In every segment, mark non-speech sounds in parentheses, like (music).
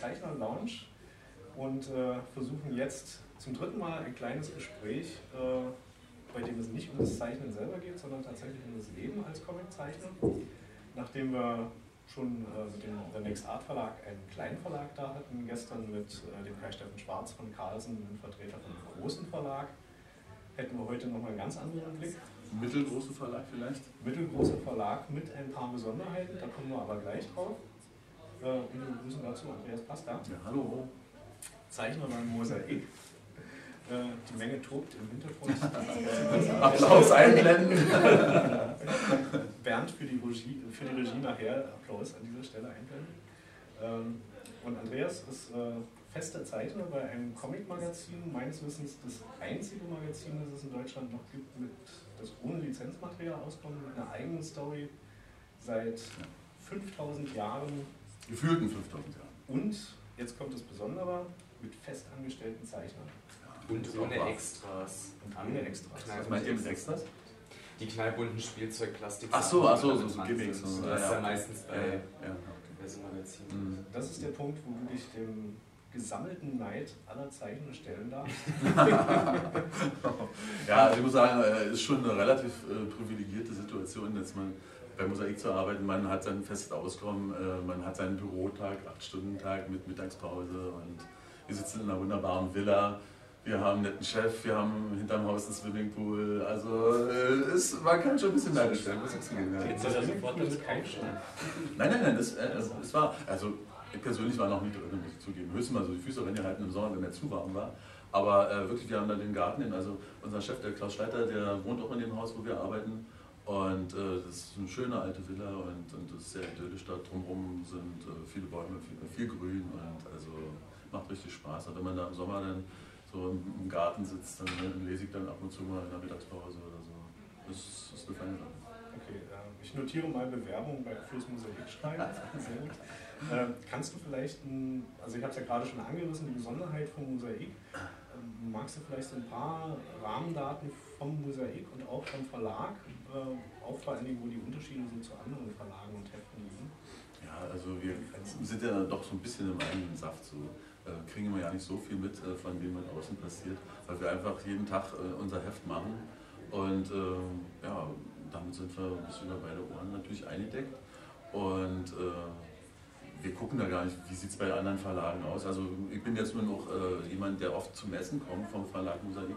Zeichner Lounge und äh, versuchen jetzt zum dritten Mal ein kleines Gespräch, äh, bei dem es nicht um das Zeichnen selber geht, sondern tatsächlich um das Leben als Comiczeichner. Nachdem wir schon äh, mit dem The Next Art Verlag einen kleinen Verlag da hatten, gestern mit äh, dem Kai-Steffen Schwarz von Carlsen, einem Vertreter von einem großen Verlag, hätten wir heute nochmal einen ganz anderen Blick. Mittelgroßen Verlag vielleicht? Mittelgroßer Verlag mit ein paar Besonderheiten, da kommen wir aber gleich drauf. Äh, und wir begrüßen dazu Andreas Pasta. Ja, hallo. Zeichner beim Mosaik. Äh, die Menge tobt im Hintergrund. (laughs) Applaus einblenden. (laughs) Bernd für die, Regie, für die Regie nachher Applaus an dieser Stelle einblenden. Ähm, und Andreas ist äh, fester Zeichner bei einem Comic-Magazin, meines Wissens das einzige Magazin, das es in Deutschland noch gibt, mit, das ohne Lizenzmaterial auskommt, mit einer eigenen Story seit 5000 Jahren. Gefühlten 5000 Jahren. Und, jetzt kommt das Besondere, mit festangestellten Zeichnern. Und ohne Extras. Und ohne Extras. Was meint ihr mit Extras? Die knallbunten Spielzeugplastik. Ach so, ach so, so, so Gimmicks. Das Ja, ist ja, ja meistens bei, Ja, ja, ja, bei so Magazinen. Mhm. Das ist der Punkt, wo du dich dem gesammelten Neid aller Zeichner stellen darfst. (laughs) Ja, also ich muss sagen, es ist schon eine relativ äh, privilegierte Situation, dass man bei Mosaik zu arbeiten. Man hat sein festes Auskommen, äh, man hat seinen Bürotag, 8-Stunden-Tag mit Mittagspause und wir sitzen in einer wunderbaren Villa. Wir haben einen netten Chef, wir haben hinterm Haus einen Swimmingpool. Also äh, ist, man kann schon ein bisschen neidisch werden, muss ich zugeben. Jetzt soll er sofort damit aufstehen. Nein, nein, nein, das, äh, es, es war, also ich persönlich war noch nie drin, muss ich zugeben. Höchstens mal so die Füße reingehalten im Sommer, wenn der zu warm war. Aber äh, wirklich, wir haben da den Garten hin. Also unser Chef, der Klaus Schleiter, der wohnt auch in dem Haus, wo wir arbeiten. Und äh, das ist eine schöne alte Villa und, und das ist sehr idyllisch da. Drumherum sind äh, viele Bäume, viel, viel Grün und also macht richtig Spaß. Und wenn man da im Sommer dann so im, Garten sitzt, dann äh, lese ich dann ab und zu mal in der Mittagspause oder so. Das das eine feine Sache. Okay, äh, ich notiere mal Bewerbung bei fürs Mosaik schreiben. Sehr gut. Äh, kannst du vielleicht, ein, also ich habe es ja gerade schon angerissen, die Besonderheit vom Mosaik. Ähm, magst du vielleicht ein paar Rahmendaten vom Mosaik und auch vom Verlag, äh, auch vor allen Dingen, wo die Unterschiede so zu anderen Verlagen und Heften liegen? Ja, also wir sind ja doch so ein bisschen im eigenen Saft. So äh, kriegen wir ja nicht so viel mit, äh, von dem, was außen passiert, weil wir einfach jeden Tag äh, unser Heft machen. Und ähm, ja, damit sind wir ein bisschen über beide Ohren natürlich eingedeckt. Und äh, wir gucken da gar nicht, wie sieht es bei anderen Verlagen aus. Also ich bin jetzt nur noch äh, jemand, der oft zum Essen kommt vom Verlag Mosaik,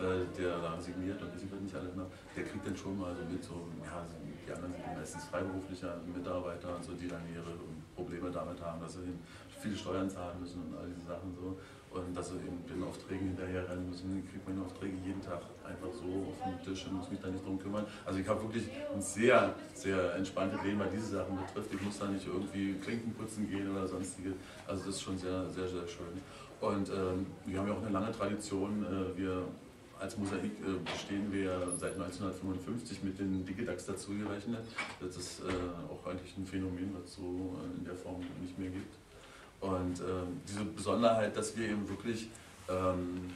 äh, der da signiert und sind nicht alle immer, der kriegt dann schon mal so mit, so, ja, die anderen sind meistens freiberufliche Mitarbeiter und so, die dann ihre Probleme damit haben, dass sie viele Steuern zahlen müssen und all diese Sachen so. Und dass sie eben den Aufträgen hinterher rennen müssen, ich kriege meine Aufträge jeden Tag einfach so auf den Tisch und muss mich da nicht drum kümmern. Also ich habe wirklich ein sehr, sehr entspanntes Leben, was diese Sachen betrifft. Ich muss da nicht irgendwie Klinken putzen gehen oder sonstige. Also das ist schon sehr, sehr, sehr schön. Und ähm, wir haben ja auch eine lange Tradition. Äh, wir als Mosaik äh, bestehen wir seit 1955 mit den Digidax dazu gerechnet. Das ist äh, auch eigentlich ein Phänomen, was so äh, in der Form nicht mehr gibt. Und ähm, diese Besonderheit, dass wir eben wirklich ähm,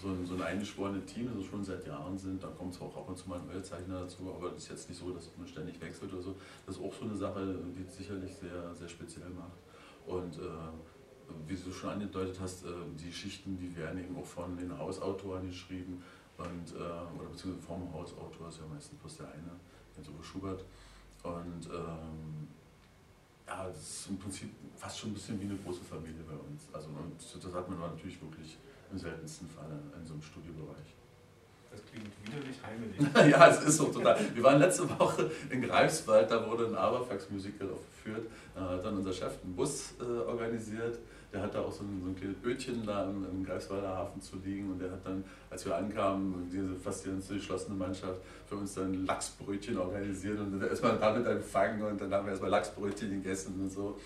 so, ein, so ein eingeschworenes Team also schon seit Jahren sind, da kommt es auch ab und zu mal ein neuer Zeichner dazu, aber das ist jetzt nicht so, dass man ständig wechselt oder so. Das ist auch so eine Sache, die es sicherlich sehr, sehr speziell macht. Und äh, wie du schon angedeutet hast, äh, die Schichten, die werden eben auch von den Hausautoren geschrieben und, äh, oder beziehungsweise vom Hausautor ist ja meistens bloß der eine, Jens Uwe Schubert. Und ähm, ja, das ist im Prinzip fast schon ein bisschen wie eine große Familie bei uns. Also und das hat man natürlich wirklich im seltensten Fall in so einem Studiobereich. Das klingt widerlich heimelig. (laughs) ja, es ist so total. Wir waren letzte Woche in Greifswald, da wurde ein Aberfax-Musical aufgeführt. Da hat dann unser Chef einen Bus äh, organisiert. Der hat da auch so ein, so ein kleines Bötchen da im, im Greifswalder Hafen zu liegen. Und der hat dann, als wir ankamen, diese fast die geschlossene Mannschaft für uns dann Lachsbrötchen organisiert. Und erstmal damit empfangen und dann haben wir erstmal Lachsbrötchen gegessen und so.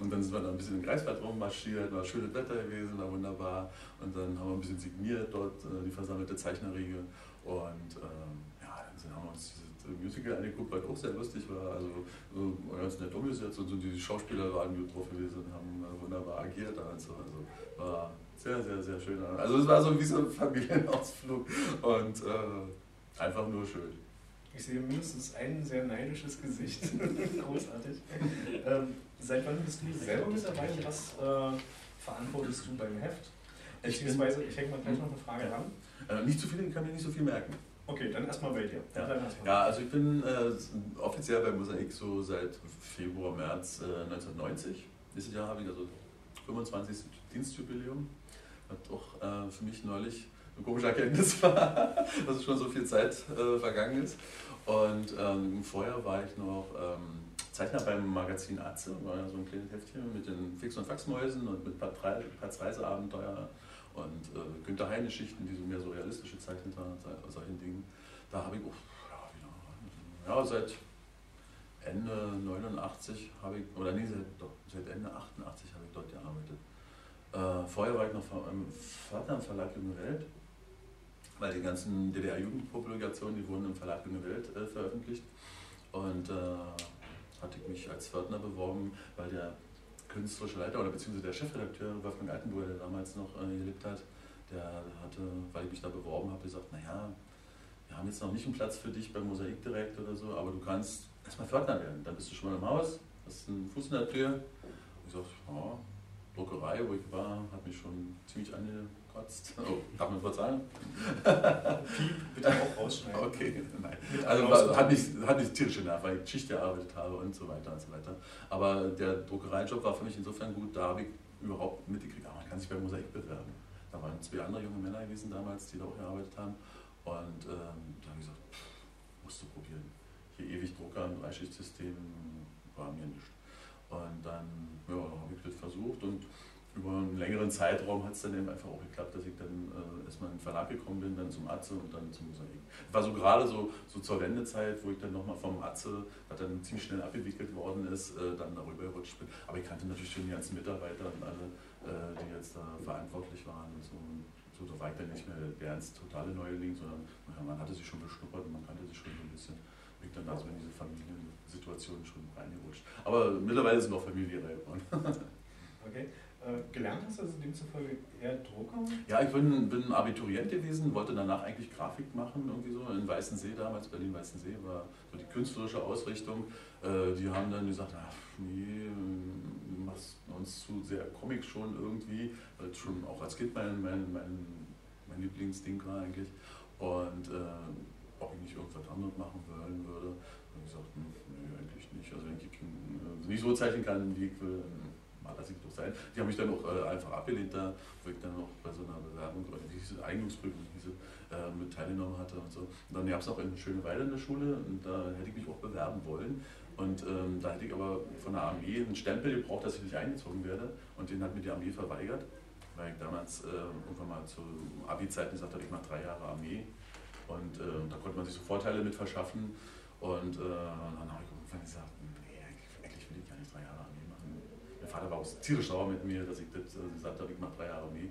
Und dann sind wir da ein bisschen im Greifswald rummarschiert, war schönes Wetter gewesen, war wunderbar. Und dann haben wir ein bisschen signiert dort, äh, die versammelte Zeichnerriege. Und ähm, ja, dann haben wir uns dieses Musical angeguckt, was auch sehr lustig war. Also so ganz nett umgesetzt und so die Schauspieler waren gut drauf gewesen und haben äh, wunderbar agiert. Also, also war sehr, sehr, sehr schön. Also es war so wie so ein Familienausflug und äh, einfach nur schön. Ich sehe mindestens ein sehr neidisches Gesicht. (laughs) Großartig. Ähm, seit wann bist du selber mit dabei und was äh, verantwortest du beim Heft? Beziehungsweise, ich hänge mal gleich noch eine Frage ran. Äh, nicht zu viel, ich kann mir nicht so viel merken. Okay, dann erstmal bei dir. Ja. Erstmal. Ja, also ich bin äh, offiziell bei Mosaik so seit Februar, März äh, 1990. Dieses Jahr habe ich also 25. Dienstjubiläum. Hat auch äh, für mich neulich eine komische Erkenntnis (laughs) war, dass es schon so viel Zeit äh, vergangen ist. Und ähm, vorher war ich noch ähm, Zeichner beim Magazin Atze, war ja so ein kleines Heftchen mit den Fix- und Faxmäusen und mit Patz Reiseabenteuer und äh, Günter Heine Geschichten, die so mehr so realistische Zeichen waren, solchen Dingen. Da habe ich auch, ja, wieder, ja, seit Ende 89 habe ich, oder nee, seit, seit Ende 88 habe ich dort gearbeitet. Äh, vorher war ich noch im Vater im Verlag Junge Welt, weil die ganzen DDR-Jugendpublikationen, die wurden im Verlag Junge Welt äh, veröffentlicht. Und äh, hatte ich mich als Pförtner beworben, weil der künstlerische Leiter oder beziehungsweise der Chefredakteur Wolfgang Altenburger, der damals noch äh, gelebt hat, der hatte, weil ich mich da beworben habe, gesagt, naja, wir haben jetzt noch nicht einen Platz für dich beim Mosaik direkt oder so, aber du kannst erstmal Pförtner werden. Dann bist du schon mal im Haus, hast einen Fuß in der Tür. Ich sagte, ja, Druckerei, wo ich war, hat mich schon ziemlich angekotzt. (laughs) Oh, darf man verzeihen? (laughs) Piep, bitte auch rausschneiden. Okay, nein. Mit Also hat mich, hat mich tierisch genervt, weil ich Schicht gearbeitet habe und so weiter und so weiter. Aber der Druckereijob war für mich insofern gut, da habe ich überhaupt mitgekriegt, ah, man kann sich bei Mosaik bewerben. Da waren zwei andere junge Männer gewesen damals, die da auch gearbeitet haben. Und ähm, da habe ich gesagt, musst du probieren. Hier ewig Drucker, ein Dreischichtsystem war mir nicht. Und dann ja, habe ich das versucht und über einen längeren Zeitraum hat es dann eben einfach auch geklappt, dass ich dann äh, erstmal in den Verlag gekommen bin, dann zum Atze und dann zum Mosaik. War so gerade so, so zur Wendezeit, wo ich dann nochmal vom Atze, was dann ziemlich schnell abgewickelt worden ist, äh, dann darüber gerutscht bin. Aber ich kannte natürlich schon die ganzen Mitarbeiter und alle, äh, die jetzt da verantwortlich waren und so. So da war ich dann nicht mehr der ins totale Neuling, sondern man hatte sich schon beschnuppert und man kannte sich schon so ein bisschen. Bin dann da so in diese Familiensituation schon reingerutscht. Aber mittlerweile sind auch Familie geworden. (laughs) Okay. Äh, gelernt hast also demzufolge eher Drucker? Ja, ich bin, bin Abiturient gewesen, wollte danach eigentlich Grafik machen, irgendwie so in Weißensee damals, Berlin-Weißensee war so die künstlerische Ausrichtung. Äh, die haben dann gesagt, ach nee, du machst uns zu sehr Comic schon irgendwie, weil schon auch als Kind mein, mein, mein, mein Lieblingsding war eigentlich. Und äh, ob ich nicht irgendwas anderes machen wollen würde. Und ich gesagt, hm, nee, eigentlich nicht. Also wenn ich äh, nicht so zeichnen kann, wie ich will, dann nicht doch sein. Die haben mich dann auch äh, einfach abgelehnt, da, wo ich dann auch bei so einer Bewerbung, hieß es, Eignungsprüfung, hieß es, äh, mit teilgenommen hatte und so. Und dann gab es auch eine schöne Weile in der Schule und da hätte ich mich auch bewerben wollen. Und ähm, da hätte ich aber von der Armee einen Stempel gebraucht, dass ich nicht eingezogen werde. Und den hat mir die Armee verweigert, weil ich damals äh, irgendwann mal zu Abi-Zeiten gesagt habe, ich mache drei Jahre Armee. Und äh, da konnte man sich so Vorteile mit verschaffen. Und äh, dann habe ich irgendwann gesagt, nee, eigentlich will ich gar nicht drei Jahre Armee machen. Mein Vater war auch tierisch sauer mit mir, dass ich das gesagt habe, ich mache drei Jahre Armee.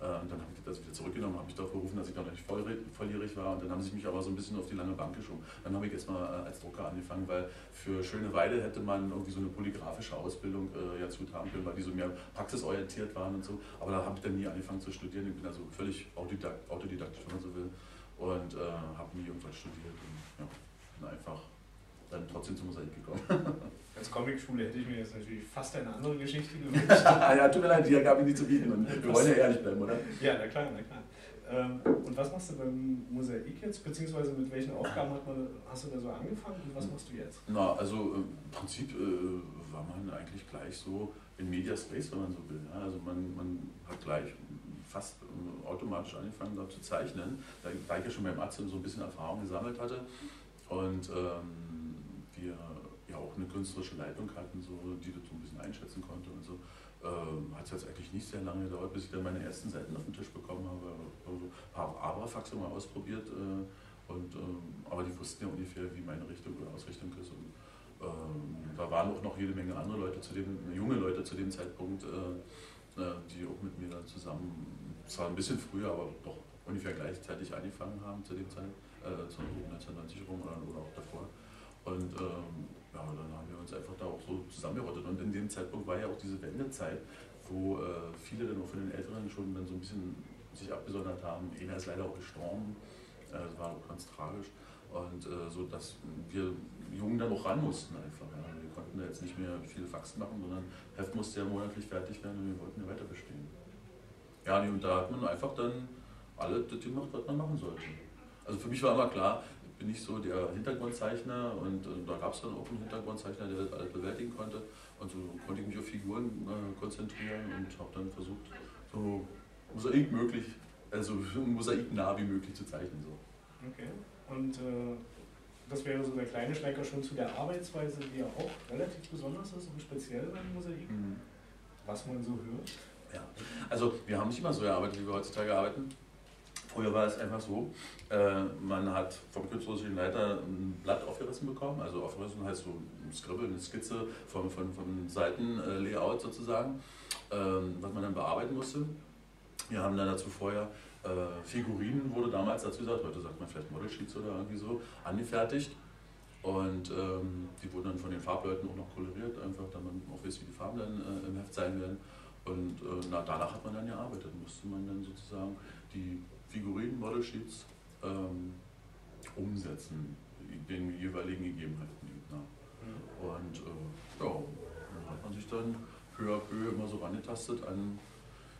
Äh, und dann habe ich das wieder zurückgenommen, habe mich darauf berufen, dass ich noch nicht voll, volljährig war. Und dann haben sie mich aber so ein bisschen auf die lange Bank geschoben. Dann habe ich erstmal äh, als Drucker angefangen, weil für schöne Weile hätte man irgendwie so eine polygrafische Ausbildung äh, ja gut haben können, weil die so mehr praxisorientiert waren und so. Aber da habe ich dann nie angefangen zu studieren. Ich bin also völlig autodidakt, autodidaktisch, wenn man so will. Und äh, habe nie irgendwas studiert. Und ja, bin einfach dann trotzdem zum Mosaik gekommen. (laughs) Als Comicschule hätte ich mir jetzt natürlich fast eine andere Geschichte gewünscht. (laughs) ja, tut mir leid, die gab ich nicht zu bieten. Und wir wollen ja ehrlich bleiben, oder? ja, na klar, na klar. Ähm, und was machst du beim Mosaik jetzt? Beziehungsweise mit welchen Aufgaben man, hast du da so angefangen und was machst du jetzt? Na, also im Prinzip äh, war man eigentlich gleich so in Media Space, wenn man so will. Ja? Also man, man hat gleich fast äh, automatisch angefangen, da zu zeichnen, da, da ich ja schon beim Arzt so ein bisschen Erfahrung gesammelt hatte und ähm, wir ja auch eine künstlerische Leitung hatten, so, die das so ein bisschen einschätzen konnte und so. Ähm, hat es jetzt eigentlich nicht sehr lange gedauert, bis ich dann meine ersten Seiten auf den Tisch bekommen habe. Also ein paar Abrafaxe mal ausprobiert, äh, und, ähm, aber die wussten ja ungefähr, wie meine Richtung oder Ausrichtung ist. Und, ähm, da waren auch noch jede Menge andere Leute, zu dem, junge Leute zu dem Zeitpunkt, äh, äh, die auch mit mir dann zusammen, zwar ein bisschen früher, aber doch ungefähr gleichzeitig angefangen haben zu dem Zeit, äh, zu 1990 rum oder, oder auch davor. Und ähm, ja, dann haben wir uns einfach da auch so zusammengerottet. Und in dem Zeitpunkt war ja auch diese Wendezeit, wo äh, viele dann auch von den Älteren schon dann so ein bisschen sich abgesondert haben. Einer ist leider auch gestorben, äh, das war auch ganz tragisch. Und äh, so, dass wir Jungen dann auch ran mussten einfach. Ja. Wir konnten da jetzt nicht mehr viele Faxen machen, sondern Heft musste ja monatlich fertig werden und wir wollten ja weiter bestehen. Ja, und da hat man einfach dann alle das gemacht, was man machen sollte. Also für mich war immer klar, bin nicht so der Hintergrundzeichner und, und da gab es dann auch einen Hintergrundzeichner, der das alles bewältigen konnte. Und so konnte ich mich auf Figuren äh, konzentrieren und habe dann versucht, so Mosaik möglich, also (laughs) mosaiknah wie möglich zu zeichnen. So. Okay. Und äh, das wäre so der kleine Schlenker schon zu der Arbeitsweise, die ja auch relativ besonders ist und speziell beim Mosaik, mhm. was man so hört. Ja, also wir haben nicht immer so gearbeitet, wie wir heutzutage arbeiten. Früher war es einfach so, äh, man hat vom künstlerischen Leiter ein Blatt aufgerissen bekommen, also aufgerissen heißt so ein Skribbel, eine Skizze vom, von, von Seitenlayout sozusagen, äh, was man dann bearbeiten musste. Wir haben dann dazu vorher äh, Figurinen, wurde damals dazu gesagt, heute sagt man vielleicht Model Sheets oder irgendwie so, angefertigt. Und ähm, die wurden dann von den Farbleuten auch noch koloriert, einfach damit man auch weiß, wie die Farben dann äh, im Heft sein werden. Und äh, na, danach hat man dann gearbeitet, musste man dann sozusagen die Figurinen, Model Sheets ähm, umsetzen, den jeweiligen Gegebenheiten. Ja. Mhm. Und äh, ja, dann hat man sich dann peu à peu immer so rangetastet an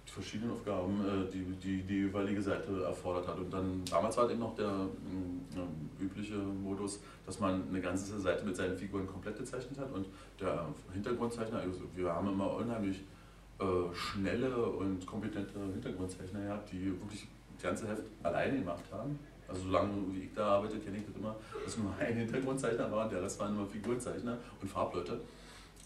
die verschiedenen Aufgaben, äh, die, die die jeweilige Seite erfordert hat. Und dann damals war eben noch der äh, übliche Modus, dass man eine ganze Seite mit seinen Figuren komplett gezeichnet hat und der Hintergrundzeichner, also wir haben immer unheimlich äh, schnelle und kompetente Hintergrundzeichner gehabt, die wirklich das ganze Heft alleine gemacht haben. Also solange wie ich da arbeite, kenne ich das immer, dass nur ein Hintergrundzeichner war und der Rest waren immer Figurenzeichner und Farbleute.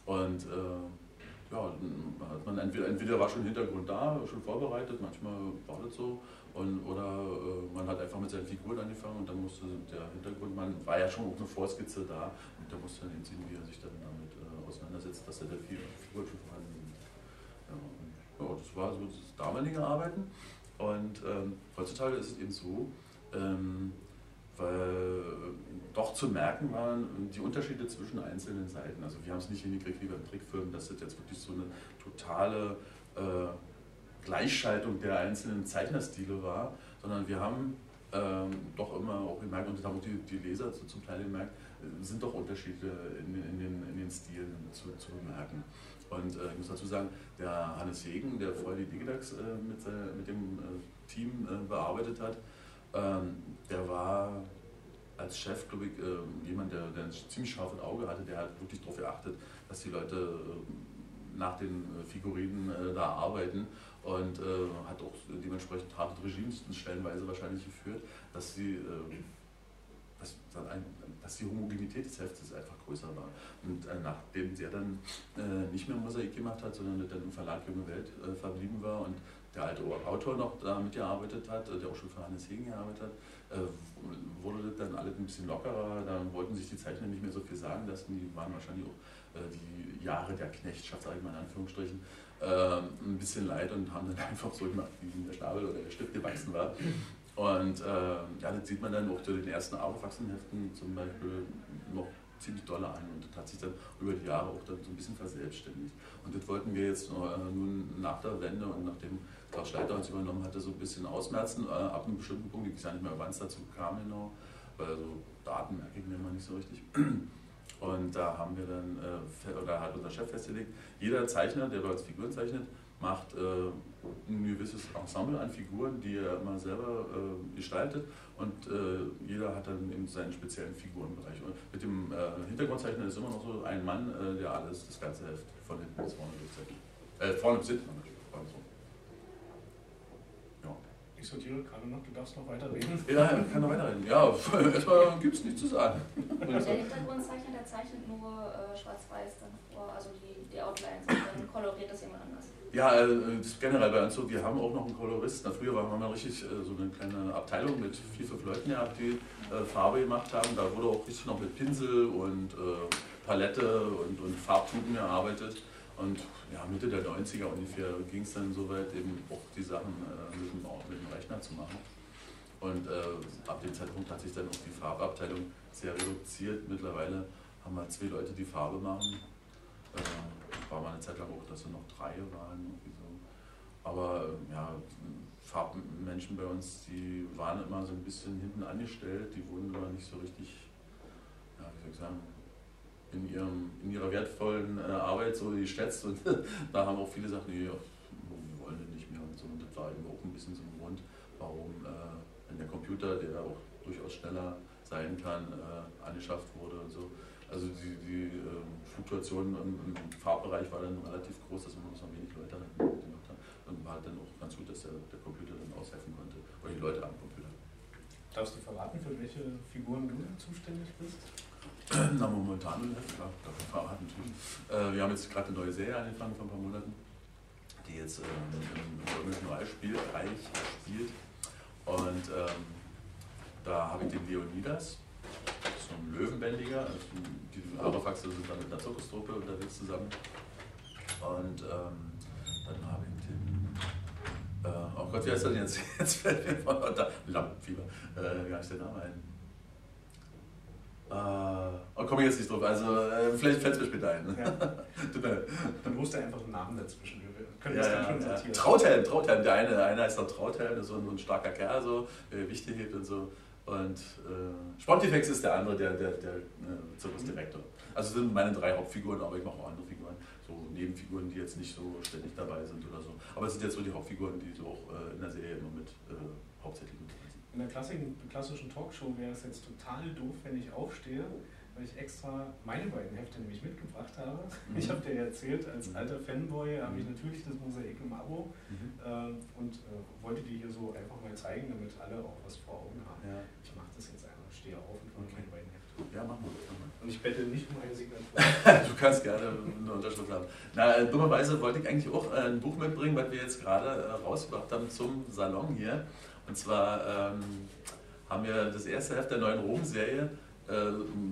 Und äh, ja, hat man entweder, entweder war schon Hintergrund da, schon vorbereitet, manchmal war das so, und, oder äh, man hat einfach mit seinen Figuren angefangen und dann musste der Hintergrund, man war ja schon auch eine Vorskizze da und der musste dann sehen, wie er sich dann damit äh, auseinandersetzt, dass er der Figur schon vorhanden ist. Ja, ja, das war so das damalige Arbeiten und ähm, heutzutage ist es eben so, ähm, weil doch zu merken waren die Unterschiede zwischen einzelnen Seiten. Also wir haben es nicht hingekriegt wie beim Trickfilm, dass das jetzt wirklich so eine totale äh, Gleichschaltung der einzelnen Zeichnerstile war, sondern wir haben ähm, doch immer auch gemerkt, und das haben auch die, die Leser zum Teil gemerkt, äh, sind doch Unterschiede in, in, den, in den Stilen zu, zu bemerken. Und äh, ich muss dazu sagen, der Hannes Hegen, der vorher die Digidax äh, mit, mit dem äh, Team äh, bearbeitet hat, ähm, der war als Chef, glaube ich, äh, jemand, der, der, ein ziemlich scharfes Auge hatte, der hat wirklich darauf geachtet, dass die Leute äh, nach den äh, Figurinen äh, da arbeiten und äh, hat auch dementsprechend harte Regimes stellenweise wahrscheinlich geführt, dass sie dass, dass, die Homogenität des Heftes einfach größer war. Und äh, nachdem der dann äh, nicht mehr Mosaik gemacht hat, sondern dann im Verlag Junge Welt äh, verblieben war und der alte Autor noch da mitgearbeitet hat, der auch schon für Hannes Hegen gearbeitet hat, äh, wurde das dann alles ein bisschen lockerer. Da wollten sich die Zeichner nicht mehr so viel sagen lassen. Die waren wahrscheinlich auch äh, die Jahre der Knechtschaft, sage ich mal in Anführungsstrichen, äh, ein bisschen leid und haben dann (laughs) einfach so gemacht, wie der Schnabel oder der Stift gewachsen war. Und äh, ja, das sieht man dann auch zu den ersten Aufwachsenheften zum Beispiel noch ziemlich doll an und das hat sich dann über die Jahre auch dann so ein bisschen verselbstständigt. Und das wollten wir jetzt äh, nun nach der Wende und nachdem Klaus Schleiter uns übernommen hatte, so ein bisschen ausmerzen, äh, ab einem bestimmten Punkt, ich weiß nicht mehr, wann es dazu kam genau, weil so Daten merke ich mir immer nicht so richtig. (clears throat) Und da haben wir dann, äh, oder hat unser Chef festgelegt, jeder Zeichner, der bei uns Figuren zeichnet, macht äh, ein gewisses Ensemble an Figuren, die er immer selber äh, gestaltet und äh, jeder hat dann eben seinen speziellen Figurenbereich. Und mit dem äh, Hintergrundzeichner ist immer noch so ein Mann, äh, der alles, das ganze Heft von hinten bis vorne durchzeichnet. Äh, vorne bis hinten also. Ja. Ich sortiere gerade noch, du darfst noch weiterreden. Ja, ich kann noch weiterreden. Ja, (laughs) erstmal gibt es nichts zu sagen. der Hintergrundzeichner, der zeichnet nur äh, schwarz-weiß dann vor, also die, die Outlines und dann koloriert das jemand anders. Ja, äh, das ist generell bei uns so, wir haben auch noch einen Koloristen. Früher waren wir richtig äh, so eine kleine Abteilung mit vier, fünf Leuten gehabt, die äh, Farbe gemacht haben. Da wurde auch richtig noch mit Pinsel und Palette und, und Farbtuben gearbeitet. Und ja, Mitte der 90er ungefähr ging es dann soweit, eben auch die Sachen mit, dem, mit dem Rechner zu machen. Und äh, ab dem Zeitpunkt hat sich dann auch die Farbabteilung sehr reduziert. Mittlerweile haben wir zwei Leute, die Farbe machen. Äh, war mal eine Zeit lang auch, dass wir noch drei waren. So. aber ja, Farbmenschen bei uns, die waren immer so ein bisschen hinten angestellt, die wurden immer nicht so richtig, ja, wie soll ich sagen, in, ihrem, in ihrer wertvollen äh, Arbeit so geschätzt und (laughs) da haben auch viele gesagt, nee, wir wollen den nicht mehr und so. Und das war eben auch ein bisschen so ein Grund, warum äh, der Computer, der auch durchaus schneller sein kann, äh, angeschafft wurde und so. Also die, die äh, Fluktuation im, im, Farbbereich war dann relativ groß, dass man noch wenig Leute gemacht hat. Und war dann auch ganz gut, dass der, der Computer dann aushelfen konnte. Oder die Leute am Computer. Darfst du verraten, für welche Figuren du zuständig bist? Na, momentan, klar, ich verraten natürlich. Äh, wir haben jetzt gerade eine neue Serie angefangen vor ein paar Monaten, die jetzt ähm, im römischen Spielbereich spielt. Und ähm, da habe ich den Leonidas, so ein Löwenbändiger. Also die Arafaxe sind dann mit einer Zirkustruppe unterwegs zusammen. Und ähm, dann habe ich den. Äh, oh Gott, wie heißt er denn jetzt? (laughs) Jetzt fällt mir von da. Lampenfieber. Äh, wie heißt der Name ein? Äh, oh, komme ich jetzt nicht drauf. Also, äh, vielleicht fällt es mir später ein. Ja. (laughs) dann wusste er einfach einen Namen dazwischen. Wir können ja, das dann schon sortieren. Trauthelm, Trauthelm. Der eine, der eine heißt doch Trauthelm, das ist so ein, so ein starker Kerl, so, der Wichte hebt und so. Und äh, Spontifex ist der andere, der, der, der äh, Zirkusdirektor. Also sind meine drei Hauptfiguren, aber ich mache auch andere Figuren. So Nebenfiguren, die jetzt nicht so ständig dabei sind oder so. Aber es sind jetzt so die Hauptfiguren, die so auch äh, in der Serie immer mit äh, hauptsächlich mit in der klassischen, klassischen Talkshow wäre es jetzt total doof, wenn ich aufstehe, weil ich extra meine beiden Hefte nämlich mitgebracht habe. Mhm. Ich habe dir erzählt, als mhm. alter Fanboy habe ich mhm. natürlich das Mosaik im Abo mhm. äh, und äh, wollte dir hier so einfach mal zeigen, damit alle auch was vor Augen haben. Ja. Ich mache das jetzt einfach, stehe auf und okay. meine beiden Hefte. Ja, mach mal. Und ich bette nicht um eine Signatur. (laughs) du kannst gerne eine Unterschrift haben. Na, äh, dummerweise wollte ich eigentlich auch äh, ein Buch mitbringen, was wir jetzt gerade äh, rausgebracht haben zum Salon hier. Und zwar ähm, haben wir das erste Heft der neuen Rom-Serie äh,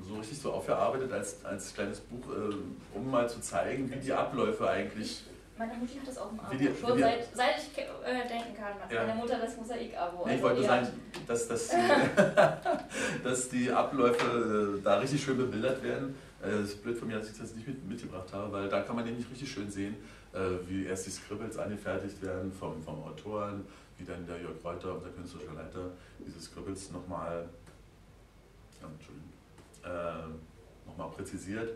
so richtig so aufgearbeitet als, als kleines Buch, äh, um mal zu zeigen, wie die Abläufe eigentlich. Meine Mutter hat das auch im Abo. Die, Schon seit, seit ich äh, denken kann. Ja. Meine Mutter das Mosaik-Abo. Nee, ich also wollte nur sagen, dass, dass, die, (laughs) (laughs) dass die Abläufe äh, da richtig schön bebildert werden. Äh, es ist blöd von mir, dass ich das nicht mit, mitgebracht habe, weil da kann man nämlich richtig schön sehen, äh, wie erst die Scribbles angefertigt werden vom, vom Autoren, wie dann der Jörg Reuter, unser künstlerischer Leiter, diese Scribbles nochmal äh, noch präzisiert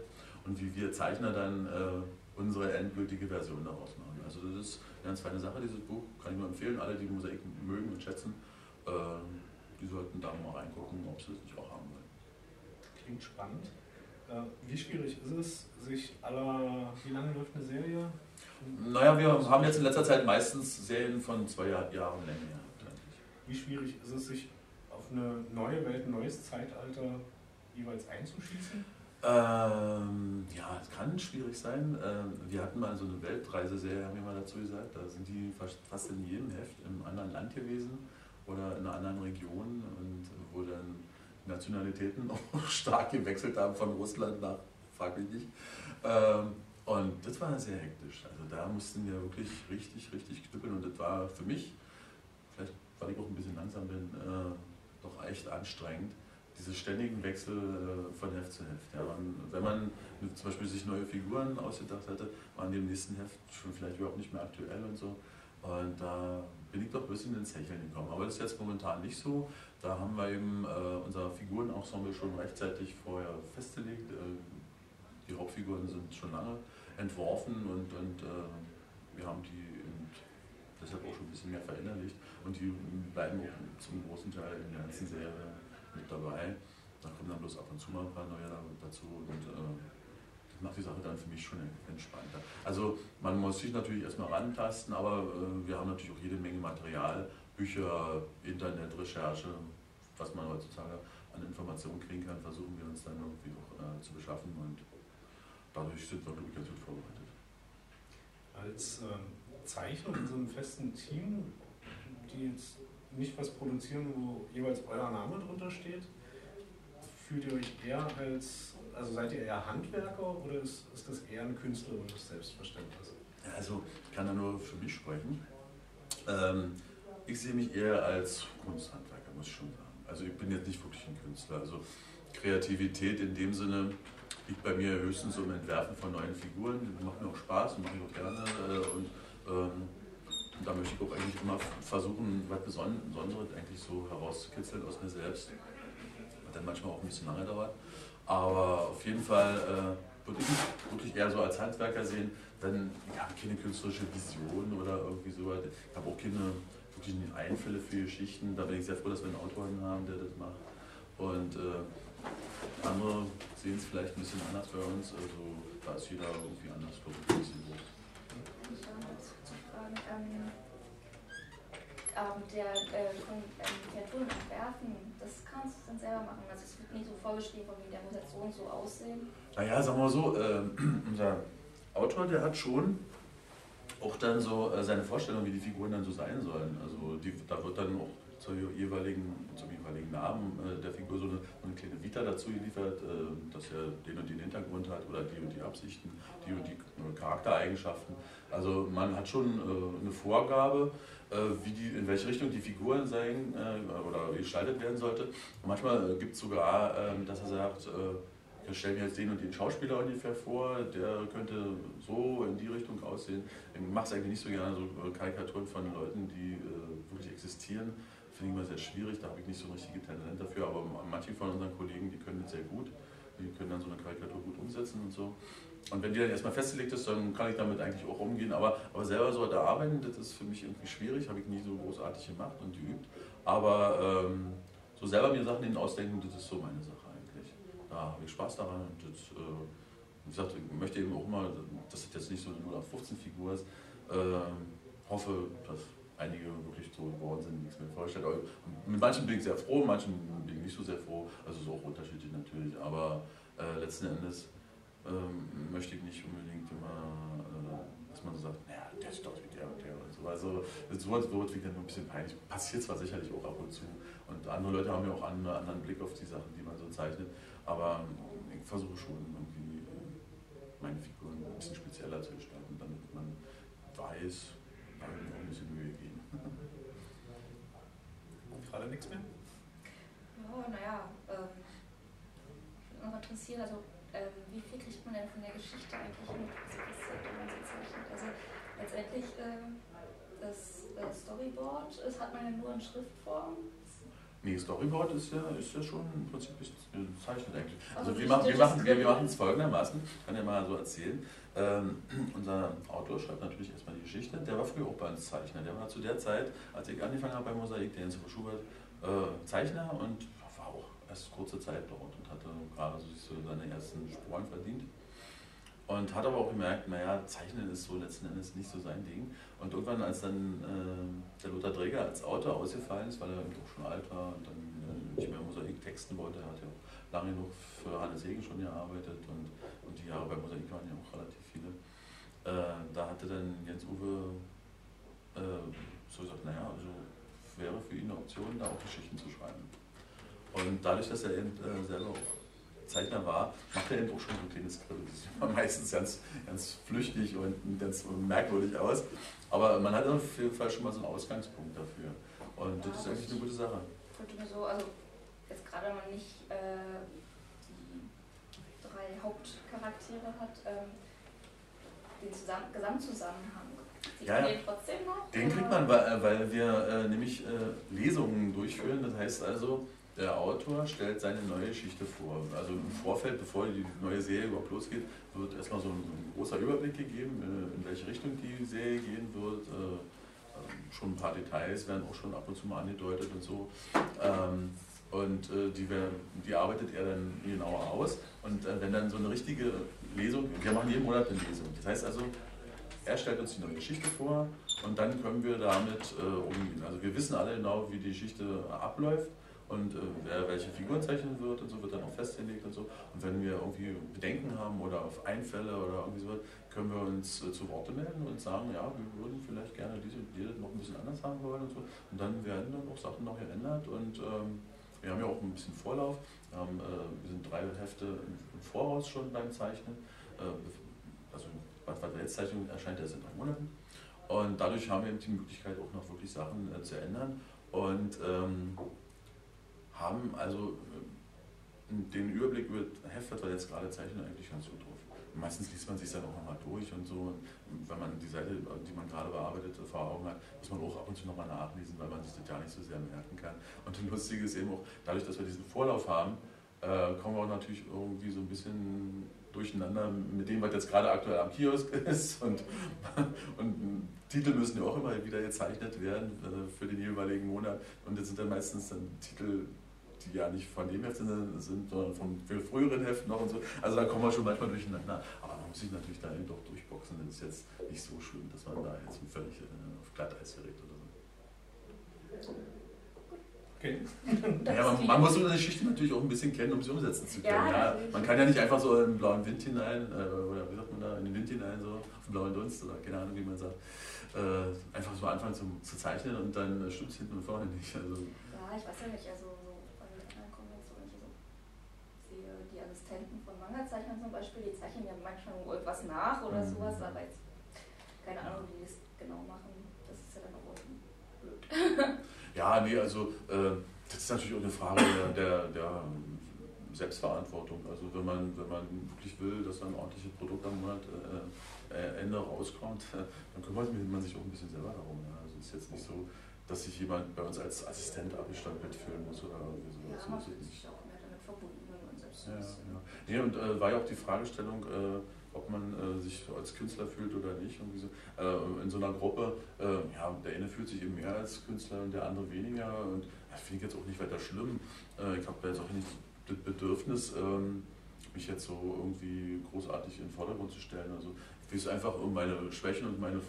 und wie wir Zeichner dann äh, unsere endgültige Version daraus machen. Also das ist eine ganz feine Sache, dieses Buch, kann ich nur empfehlen. Alle, die Mosaik mögen und schätzen, äh, die sollten da mal reingucken, ob sie es nicht auch haben wollen. Klingt spannend. Äh, wie schwierig ist es, sich aller, wie lange läuft eine Serie? Naja, wir haben jetzt in letzter Zeit meistens Serien von zwei Jahren Länge. Wie schwierig ist es, sich auf eine neue Welt, ein neues Zeitalter jeweils einzuschießen? Ähm, ja, es kann schwierig sein. Ähm, wir hatten mal so eine Weltreiseserie, haben wir mal dazu gesagt. Da sind die fast in jedem Heft im anderen Land gewesen oder in einer anderen Region und wo dann Nationalitäten (laughs) auch stark gewechselt haben von Russland nach, frag mich nicht. Ähm, und das war sehr hektisch. Also da mussten wir wirklich richtig, richtig knüppeln und das war für mich, vielleicht weil ich auch ein bisschen langsam bin, äh, doch echt anstrengend diese ständigen Wechsel äh, von Heft zu Heft. Ja, man, wenn man zum Beispiel sich neue Figuren ausgedacht hätte, waren die im nächsten Heft schon vielleicht überhaupt nicht mehr aktuell und so. Und da bin ich doch ein bisschen ins Hecheln gekommen. Aber das ist jetzt momentan nicht so. Da haben wir eben äh, unser Figurenensemble schon rechtzeitig vorher festgelegt. Äh, die Hauptfiguren sind schon lange entworfen und, und äh, wir haben die deshalb auch schon ein bisschen mehr verinnerlicht. Und die bleiben auch zum großen Teil in der ganzen Serie mit dabei. Da kommen dann bloß ab und zu mal ein paar neue dazu und äh, das macht die Sache dann für mich schon entspannter. Also man muss sich natürlich erstmal rantasten, aber äh, wir haben natürlich auch jede Menge Material, Bücher, Internetrecherche, was man heutzutage an Informationen kriegen kann, versuchen wir uns dann irgendwie auch äh, zu beschaffen und dadurch sind wir, glaube ich, ganz gut vorbereitet. Als ähm, Zeichner in so einem festen Team, die jetzt nicht was produzieren, wo jeweils euer Name drunter steht? Fühlt ihr euch eher als, also seid ihr eher Handwerker oder ist, ist das eher ein künstlerisches Selbstverständnis? Also ich kann da nur für mich sprechen. Ähm, ich sehe mich eher als Kunsthandwerker, muss ich schon sagen. Also ich bin jetzt nicht wirklich ein Künstler. Also Kreativität in dem Sinne liegt bei mir höchstens im Entwerfen von neuen Figuren. Das macht mir auch Spaß und mache ich auch gerne. Äh, und ähm, Und da möchte ich auch eigentlich immer versuchen, was Besonderes eigentlich so herauszukitzeln aus mir selbst. Was dann manchmal auch ein bisschen lange dauert. Aber auf jeden Fall äh, würde ich mich wirklich eher so als Handwerker sehen, wenn ja, keine künstlerische Vision oder irgendwie so. Ich habe auch keine wirklich Einfälle für Geschichten. Da bin ich sehr froh, dass wir einen Autoren haben, der das macht. Und äh, andere sehen es vielleicht ein bisschen anders bei uns. Also da ist jeder irgendwie anders, glaube ich, ein bisschen so. Ähm, ähm, der äh, ähm, entwerfen, das kannst du dann selber machen. Also es wird nicht so vorgeschrieben, wie der muss jetzt so und so aussehen. Naja, sagen wir mal so, äh, (clears throat) unser Autor, der hat schon auch dann so äh, seine Vorstellung, wie die Figuren dann so sein sollen. Also die, da wird dann auch zur jeweiligen, zum jeweiligen Namen äh, der Figur so eine, eine, kleine Vita dazu geliefert, äh, dass er den und den Hintergrund hat oder die und die Absichten, die und die äh, Charaktereigenschaften. Also man hat schon eine Vorgabe, wie die, in welche Richtung die Figuren sein oder gestaltet werden sollte. Manchmal gibt es sogar, ähm, dass er sagt, ich stelle mir jetzt den und den Schauspieler ungefähr vor, der könnte so in die Richtung aussehen. Ich mache es eigentlich nicht so gerne, so Karikaturen von Leuten, die wirklich existieren finde ich immer sehr schwierig, da habe ich nicht so ein richtiges Talent dafür, aber manche von unseren Kollegen, die können das sehr gut, die können dann so eine Karikatur gut umsetzen und so. Und wenn die dann erstmal festgelegt ist, dann kann ich damit eigentlich auch umgehen, aber, aber selber so da arbeiten, das ist für mich irgendwie schwierig, habe ich nie so großartig gemacht und geübt, aber ähm, so selber mir Sachen ausdenken, das ist so meine Sache. Da habe ich Spaß daran und das, äh, wie gesagt, ich möchte eben auch mal, dass das jetzt nicht so eine 0815-Figur ist, äh, hoffe, dass einige wirklich so geworden sind, wie ich es mir vorstelle. mit manchen bin ich sehr froh, manchen bin ich nicht so sehr froh. Also so auch unterschiedlich natürlich. Aber äh, letzten Endes ähm, möchte ich nicht unbedingt immer, äh, dass man so sagt, naja, der ist doch wie der und der und so. Also sowas wird wie dann ein bisschen peinlich. Passiert zwar sicherlich auch ab und zu. Und andere Leute haben ja auch einen anderen Blick auf die Sachen, die man so zeichnet. Aber ich versuche schon irgendwie äh, meine Figuren ein bisschen spezieller zu gestalten, damit man weiß, da habe ich auch ein bisschen Mühe gegeben gerade nichts mehr? Ja, naja, ähm, ich würde noch interessieren, also ähm, wie viel kriegt man denn von der Geschichte eigentlich mit, was passiert, wenn man sie zeichnet? Also letztendlich ähm, das äh, Storyboard, das hat man ja nur in Schriftform. Nee, Storyboard ist ja, ist ja schon im Prinzip gezeichnet eigentlich. Also, also wir, machen, wir, machen, wir, wir machen es folgendermaßen, kann ja mal so erzählen. Ähm, (clears throat) unser Autor schreibt natürlich erstmal die Geschichte. Der war früher auch bei uns Zeichner. Der war zu der Zeit, als ich angefangen habe bei Mosaik, der Jens Schubert, äh, Zeichner und erst kurze Zeit dort und hatte gerade so seine ersten Sporen verdient. Und hat aber auch gemerkt, naja, Zeichnen ist so letzten Endes nicht so sein Ding. Und irgendwann, als dann äh, der Lothar Dräger als Autor ausgefallen ist, weil er doch schon alt war und dann äh, nicht mehr Mosaik texten wollte, hat er auch lange genug für Hannes Hegen schon gearbeitet und, und die Jahre bei Mosaik waren ja auch relativ viele. Äh, da hatte dann Jens Uwe äh, so gesagt, naja, also wäre für ihn eine Option, da auch Geschichten zu schreiben. Und dadurch, dass er eben äh, selber auch Zeichner war, macht er eben auch schon so ein kleines Skript. Das sieht (laughs) meistens ganz, ganz flüchtig und ganz merkwürdig aus. Aber man hat auf jeden Fall schon mal so einen Ausgangspunkt dafür. Und ja, das ist eigentlich eine gute Sache. So, also jetzt gerade wenn man nicht äh, die drei Hauptcharaktere hat, ähm, den Zusammen Gesamtzusammenhang. Sieht ja, man den trotzdem noch? Den kriegt man, weil, äh, weil wir äh, nämlich äh, Lesungen durchführen. Das heißt also, der Autor stellt seine neue Geschichte vor. Also im Vorfeld, bevor die neue Serie überhaupt losgeht, wird erstmal so ein, ein großer Überblick gegeben, äh, in welche Richtung die Serie gehen wird. Äh, ähm, schon ein paar Details werden auch schon ab und zu mal angedeutet und so. Ähm, und äh, die, die arbeitet er dann genauer aus. Und wenn dann so eine richtige Lesung, wir machen jeden Monat eine Lesung. Das heißt also, er stellt uns die neue Geschichte vor und dann können wir damit umgehen. Also wir wissen alle genau, wie die Geschichte abläuft und äh, wer welche Figuren zeichnen wird und so wird dann auch festgelegt und so. Und wenn wir irgendwie Bedenken haben oder auf Einfälle oder irgendwie so, können wir uns äh, zu Worte melden und sagen, ja, wir würden vielleicht gerne diese und noch ein bisschen anders haben wollen und so. Und dann werden dann auch Sachen noch geändert und ähm, wir haben ja auch ein bisschen Vorlauf. Wir, haben, äh, wir sind drei Hefte im Voraus schon beim Zeichnen. Äh, also Bad Weltzeichnung erscheint erst in drei Monaten. Und dadurch haben wir die Möglichkeit, auch noch wirklich Sachen äh, zu ändern. Und ähm, haben also äh, den Überblick über das Heft, was wir jetzt gerade zeichnen, eigentlich ganz gut drauf. meistens liest man sich dann auch nochmal durch und so. Und wenn man die Seite, die man gerade bearbeitet, vor Augen hat, muss man auch ab und zu nochmal nachlesen, weil man sich das ja nicht so sehr merken kann. Und das Lustige ist eben auch, dadurch, dass wir diesen Vorlauf haben, äh, kommen wir auch natürlich irgendwie so ein bisschen durcheinander mit dem, was jetzt gerade aktuell am Kiosk (laughs) ist. Und, und Titel müssen ja auch immer wieder gezeichnet werden äh, für den jeweiligen Monat. Und das sind dann meistens dann Titel, die ja nicht von dem Heft sind, sondern von früheren Heften noch und so. Also da kommen wir schon manchmal durcheinander. Aber man muss sich natürlich da eben doch durchboxen. Das ist jetzt nicht so schlimm, dass man da jetzt völlig äh, auf Glatteis gerät oder so. Okay. (laughs) Ja, man, man, muss so eine Geschichte natürlich auch ein bisschen kennen, um sie umsetzen zu können. Ja, ja, man kann ja nicht einfach so in den blauen Wind hinein, äh, oder wie sagt man da, in den Wind hinein, so auf den blauen Dunst, oder keine Ahnung, wie man sagt, äh, einfach so anfangen zu, zu zeichnen und dann stimmt es hinten und vorne nicht. Also, ja, ich weiß ja nicht, also so bei den anderen Comics, wenn ich so sehe, die Assistenten von Manga-Zeichnern zum Beispiel, die zeichnen ja manchmal etwas nach oder Mhm. sowas, aber jetzt keine Ahnung, wie die das genau machen. Das ist ja dann auch blöd. (laughs) Ja, nee, also äh, das ist natürlich auch eine Frage der, der, der Selbstverantwortung. Also wenn man, wenn man wirklich will, dass ein ordentliches Produkt am Monat äh, äh, Ende rauskommt, äh, dann kümmert man sich auch ein bisschen selber darum. Ja. Also es ist jetzt nicht so, dass sich jemand bei uns als Assistent Abstand mitführen muss oder irgendwie so. Ja, so man fühlt sich auch mehr damit verbunden, selbst Ja, ja. Nee, und äh, war ja auch die Fragestellung, äh, ob man äh, sich als Künstler fühlt oder nicht. Irgendwie so. äh, in so einer Gruppe, äh, ja, der eine fühlt sich eben mehr als Künstler und der andere weniger. Und das finde ich jetzt auch nicht weiter schlimm. Äh, ich habe jetzt auch nicht das Bedürfnis, ähm, mich jetzt so irgendwie großartig in den Vordergrund zu stellen. Also ich weiß einfach um meine Schwächen und meine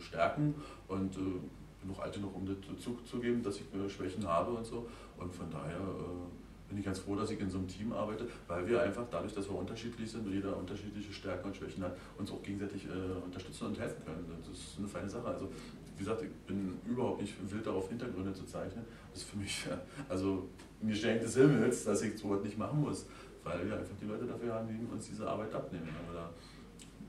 Stärken und bin noch alt genug, um das zuzugeben, dass ich Schwächen habe und so. Und von daher bin ich ganz froh, dass ich in so einem Team arbeite, weil wir einfach dadurch, dass wir unterschiedlich sind und jeder unterschiedliche Stärken und Schwächen hat, uns auch gegenseitig äh, unterstützen und helfen können. Das ist eine feine Sache. Also wie gesagt, ich bin überhaupt nicht wild darauf, Hintergründe zu zeichnen. Das ist für mich (laughs) also ein Geschenk des Himmels, dass ich sowas nicht machen muss, weil wir einfach die Leute dafür haben, die uns diese Arbeit abnehmen. Oder,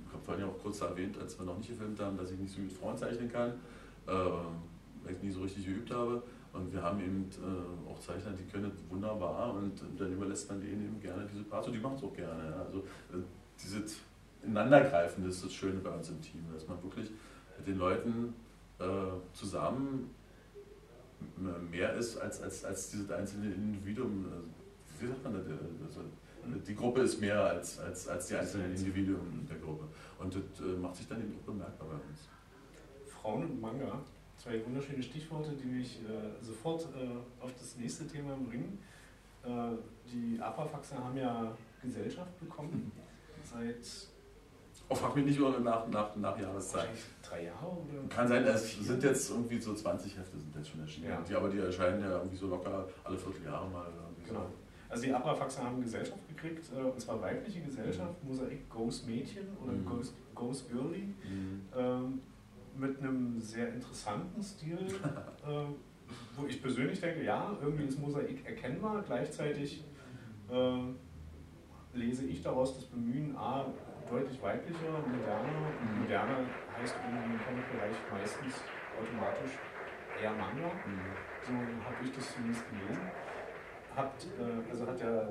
ich habe vorhin ja auch kurz erwähnt, als wir noch nicht gefilmt haben, dass ich nicht so gut Frauen zeichnen kann, äh, weil ich nie so richtig geübt habe. Und wir haben eben äh, auch Zeichner, die können das wunderbar und dann überlässt man denen eben gerne diese Parts und die machen es auch gerne. Ja. Also äh, dieses Ineinandergreifen, das ist das Schöne bei uns im Team, dass man wirklich mit den Leuten äh, zusammen mehr ist als, als, als dieses einzelne Individuum. Also, Wie sagt man das? Also, die Gruppe ist mehr als, als, als die einzelnen Individuen der Gruppe. Und das macht sich dann eben auch bemerkbar bei uns. Frauen und Manga, zwei wunderschöne Stichworte, die mich äh, sofort äh, auf das nächste Thema bringen. Äh, die Aquafaxe haben ja Gesellschaft bekommen. Seit Oh, frag mich nicht über nach, nach, nach Jahreszeit. drei Jahre oder? Kann sein, es sind jetzt irgendwie so 20 Hefte sind jetzt schon erschienen. Ja. Die, aber die erscheinen ja irgendwie so locker alle Vierteljahre mal. so. Genau. Also die Abrafaxen haben Gesellschaft gekriegt, äh, und zwar weibliche Gesellschaft, Mosaik Goes Mädchen oder Mhm. Goes, Goes Girlie, Mhm. ähm, mit einem sehr interessanten Stil, (laughs) äh, wo ich persönlich denke, ja, irgendwie ist Mosaik erkennbar, gleichzeitig äh, lese ich daraus das Bemühen, A, deutlich weiblicher, moderner, Mhm. moderner heißt irgendwie im Comic-Bereich meistens automatisch eher Manga. Mhm. So habe ich das zumindest gelesen. Habt, äh, also hat ja,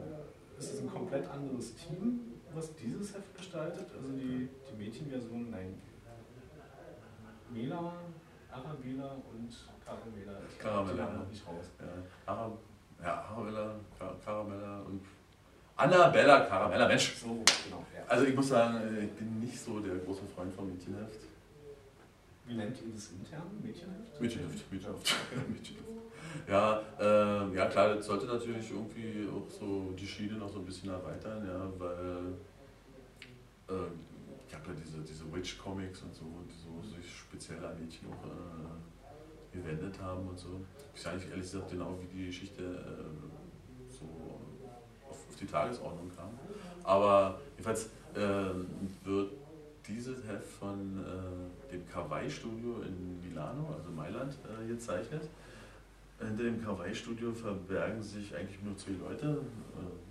ist es ein komplett anderes Team, was dieses Heft gestaltet? Also die, die Mädchenversion, nein. Mela, Arabella und Caramella. Caramella, ja. noch nicht raus. Ja, Ara, ja, Arabella, Car Caramella und Annabella Caramella, Mensch. So, genau. Ja. Also ich muss sagen, äh, ich bin nicht so der große Freund von Mädchenheft. Wie nennt ihr das intern? Mädchenheft? Mädchenheft, Mädchenheft. (laughs) Mädchenheft. Ja, äh, ja klar, das sollte natürlich irgendwie auch so die Schiene noch so ein bisschen erweitern, ja, weil äh, ich habe ja diese, diese Witch-Comics und so, die so sich speziell an Mädchen auch äh, gewendet haben und so. Ich weiß nicht ehrlich gesagt genau, wie die Geschichte äh, so auf, auf die Tagesordnung kam. Aber jedenfalls äh, wird dieses Heft von äh, dem Kawaii-Studio in Milano, also Mailand, äh, gezeichnet. Hinter dem Kawaii-Studio verbergen sich eigentlich nur zwei Leute. Äh,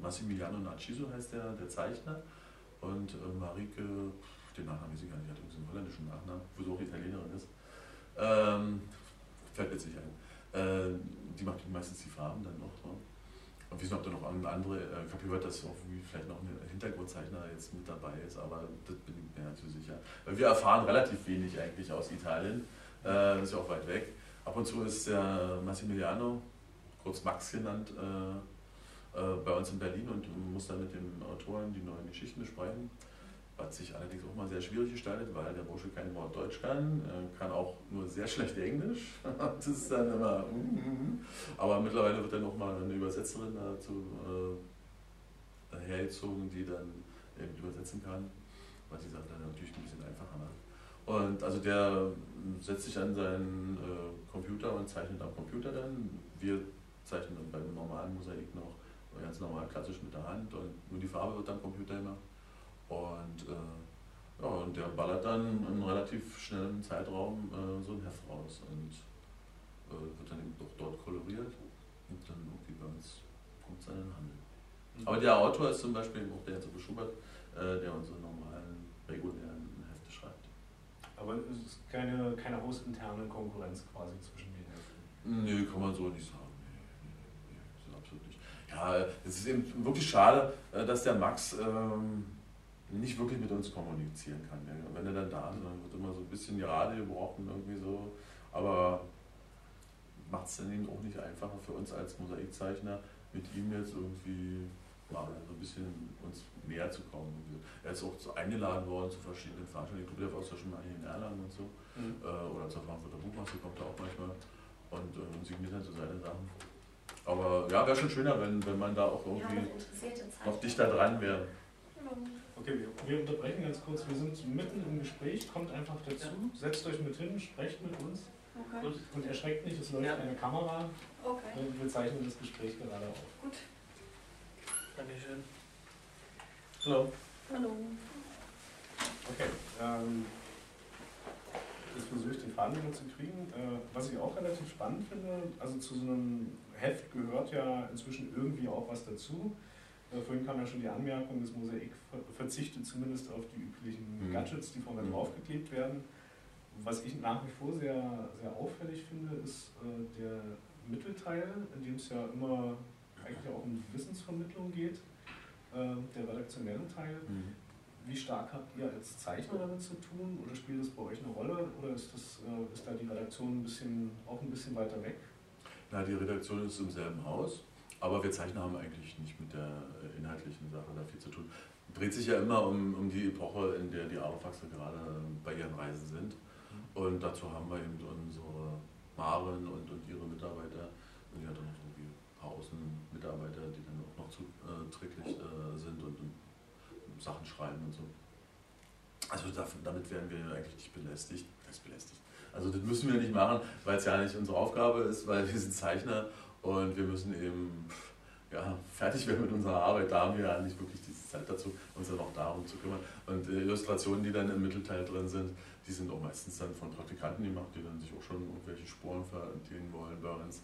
Massimiliano Narciso heißt der, der Zeichner und äh, Marike, den Nachnamen weiß ich gar nicht, hat einen holländischen Nachnamen, wo sie auch Italienerin ist. Ähm, fällt jetzt nicht ein. Äh, die macht meistens die Farben dann noch. Ne? Und wissen, ob da noch andere, äh, ich habe gehört, dass auch vielleicht noch ein Hintergrundzeichner jetzt mit dabei ist, aber das bin ich mir nicht so sicher. Weil wir erfahren relativ wenig eigentlich aus Italien, äh, das ist ja auch weit weg. Ab und zu ist der Massimiliano, kurz Max genannt, äh, äh, bei uns in Berlin und muss dann mit den Autoren die neuen Geschichten besprechen. Was sich allerdings auch mal sehr schwierig gestaltet, weil der Bursche kein Wort Deutsch kann, äh, kann auch nur sehr schlecht Englisch. (laughs) das ist dann immer. Mm, mm, mm. Aber mittlerweile wird dann auch mal eine Übersetzerin dazu äh, hergezogen, die dann eben übersetzen kann. Was die Sache dann natürlich ein bisschen einfacher macht. Und also der setzt sich an seinen äh, Computer und zeichnet am Computer dann. Wir zeichnen dann beim normalen Mosaik noch ganz normal klassisch mit der Hand und nur die Farbe wird am Computer gemacht. Und, äh, ja, und der ballert dann in relativ schnellen Zeitraum äh, so ein Heft raus und äh, wird dann eben doch dort koloriert und dann irgendwie bei uns kommt es an den Handel. Mhm. Aber der Autor ist zum Beispiel auch der Jens Schubert, äh, der unsere normalen, regulären Hefte schreibt. Aber es ist keine, keine hausinterne Konkurrenz quasi zwischen den Heften? Nö, kann man so nicht sagen. Ja, es ist eben wirklich schade, äh, dass der Max ähm, nicht wirklich mit uns kommunizieren kann. Wenn er dann da ist, dann wird immer so ein bisschen gerade gebrochen, irgendwie so. Aber macht es dann eben auch nicht einfacher für uns als Mosaikzeichner, mit ihm jetzt irgendwie mal so ein bisschen uns näher zu kommen. Er ist auch so eingeladen worden zu verschiedenen Veranstaltungen. Ich glaube, der war auch schon mal hier in Erlangen und so. Mhm. Äh, oder zur Frankfurter Buchmesse kommt er auch manchmal und, äh, und signiert dann so seine Sachen. Aber ja, wäre schon schöner, wenn, wenn man da auch irgendwie noch dichter dran wäre. Okay, wir, wir, unterbrechen ganz kurz. Wir sind mitten im Gespräch. Kommt einfach dazu, setzt euch mit hin, sprecht mit uns. Okay. Und, und, erschreckt nicht, es läuft ja. eine Kamera. Okay. Wir zeichnen das Gespräch gerade auf. Gut. Dankeschön. Hallo. Hallo. Okay. Ähm, jetzt versuche ich den Faden wieder zu kriegen. Äh, was ich auch relativ spannend finde, also zu so einem Heft gehört ja inzwischen irgendwie auch was dazu. Äh, vorhin kam ja schon die Anmerkung, das Mosaik verzichtet zumindest auf die üblichen mhm. Gadgets, die vorne mhm. draufgeklebt werden. Was ich nach wie vor sehr, sehr auffällig finde, ist äh, der Mittelteil, in dem es ja immer eigentlich auch um Wissensvermittlung geht, äh, der redaktionelle Teil. Mhm. Wie stark habt ihr als Zeichner damit zu tun oder spielt das bei euch eine Rolle oder ist, das, äh, ist da die Redaktion ein bisschen, auch ein bisschen weiter weg? Na, die Redaktion ist im selben Haus. Aber wir Zeichner haben eigentlich nicht mit der äh, inhaltlichen Sache da viel zu tun. Dreht sich ja immer um, um die Epoche, in der die Arofaxe gerade bei ihren Reisen sind. Und dazu haben wir eben unsere Maren und, und ihre Mitarbeiter. Und die hat dann noch irgendwie ein paar Außenmitarbeiter, die dann auch noch zuträglich äh, sind und, und, Sachen schreiben und so. Also damit werden wir eigentlich nicht belästigt. Das belästigt. Also das müssen wir nicht machen, weil es ja nicht unsere Aufgabe ist, weil wir sind Zeichner und wir müssen eben ja, fertig werden mit unserer Arbeit. Da haben wir ja nicht wirklich diese Zeit dazu, uns dann auch darum zu kümmern. Und äh, Illustrationen, die dann im Mittelteil drin sind, die sind auch meistens dann von Praktikanten gemacht, die dann sich auch schon irgendwelche Spuren verdienen wollen bei uns.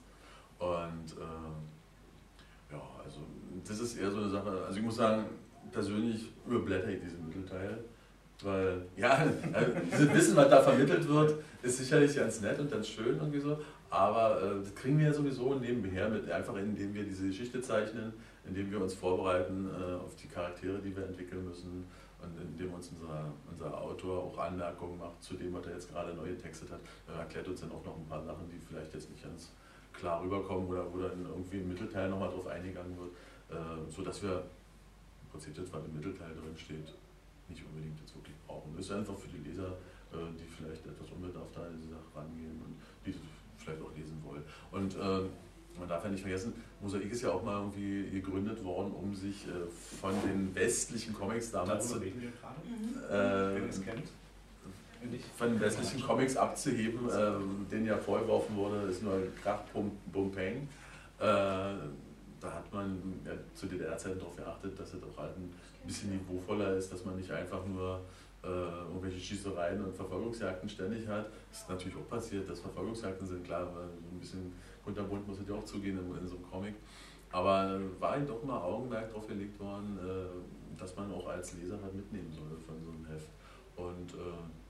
Und äh, ja, also das ist eher so eine Sache. Also ich muss sagen, persönlich überblätter ich diesen Mittelteil. Weil, ja, (laughs) also, Wissen, was da vermittelt wird, ist sicherlich ganz nett und ganz schön irgendwie so. Aber äh, das kriegen wir ja sowieso nebenher mit, einfach indem wir diese Geschichte zeichnen, indem wir uns vorbereiten äh, auf die Charaktere, die wir entwickeln müssen und indem uns unser, unser Autor auch Anmerkungen macht zu dem, was er jetzt gerade neu getextet hat. Er erklärt uns dann auch noch ein paar Sachen, die vielleicht jetzt nicht ganz klar rüberkommen oder wo dann irgendwie im Mittelteil nochmal drauf eingegangen wird, äh, sodass wir im Prinzip das, was im Mittelteil drin steht, nicht unbedingt jetzt wirklich brauchen. Das ist einfach für die Leser, äh, die vielleicht etwas unbedarfter an diese Sache rangehen und die vielleicht auch lesen wollen. Und äh, man darf ja nicht vergessen, Mosaik ist ja auch mal irgendwie gegründet worden, um sich äh, von den westlichen Comics damals zu. Reden wir gerade? Äh, kennt. Von den westlichen Comics abzuheben, äh, denen ja vorgeworfen wurde, ist nur Krach, Bum, Bum Peng. Äh, da hat man ja, zu DDR-Zeiten darauf geachtet, dass es auch halt ein bisschen niveauvoller ist, dass man nicht einfach nur äh, irgendwelche Schießereien und Verfolgungsjagden ständig hat. Das ist natürlich auch passiert, dass Verfolgungsjagden sind, klar, weil ein bisschen kunterbunt muss es ja auch zugehen in, in, so einem Comic. Aber war ihm doch mal Augenmerk darauf gelegt worden, äh, dass man auch als Leser halt mitnehmen soll von so einem Heft. Und äh,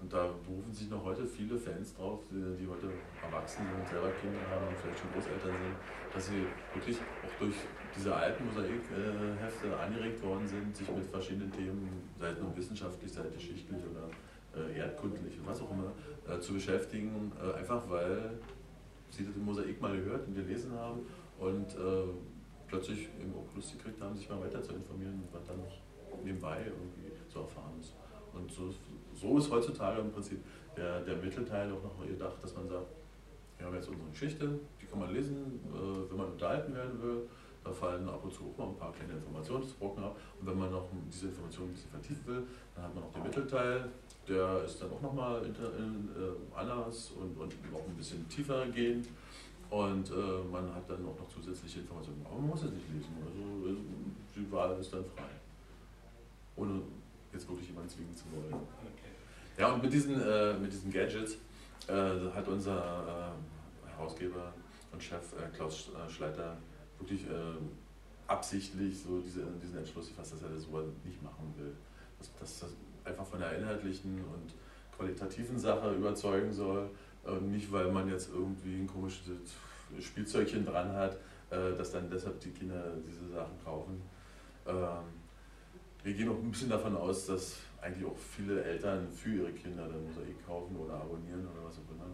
Und da berufen sich noch heute viele Fans drauf, die, die heute erwachsen sind, selber Kinder haben und vielleicht schon Großeltern sind, dass sie wirklich auch durch diese alten Mosaikhefte angeregt worden sind, sich mit verschiedenen Themen, sei es nun wissenschaftlich, sei es geschichtlich oder äh, erdkundlich, was auch immer, äh, zu beschäftigen, äh, einfach weil sie das im Mosaik mal gehört und gelesen haben und äh, plötzlich auch Lust gekriegt haben, sich mal weiter zu informieren, was dann noch nebenbei irgendwie zu erfahren ist. Und so, so ist heutzutage im Prinzip der, der Mittelteil auch noch gedacht, dass man sagt, wir haben jetzt unsere Geschichte, die kann man lesen, äh, wenn man unterhalten werden will. Da fallen ab und zu auch mal ein paar kleine Informationsbrocken ab. Und wenn man noch diese Informationen ein bisschen vertiefen will, dann hat man noch den Mittelteil, der ist dann auch nochmal äh, anders und, und auch ein bisschen tiefer gehend. Und äh, man hat dann auch noch zusätzliche Informationen. Aber man muss es nicht lesen. Also die Wahl ist dann frei. Ohne jetzt wirklich jemanden zwingen zu wollen. Okay. Ja, und mit diesen, äh, mit diesen Gadgets äh, hat unser äh, Herausgeber und Chef äh, Klaus äh, Schleiter wirklich absichtlich so diese, diesen Entschluss gefasst, dass er das so nicht machen will. Dass, dass das einfach von der inhaltlichen und qualitativen Sache überzeugen soll. Und nicht, weil man jetzt irgendwie ein komisches Spielzeugchen dran hat, dass dann deshalb die Kinder diese Sachen kaufen. Ähm, wir gehen auch ein bisschen davon aus, dass eigentlich auch viele Eltern für ihre Kinder dann Mosaik kaufen oder abonnieren oder was auch immer.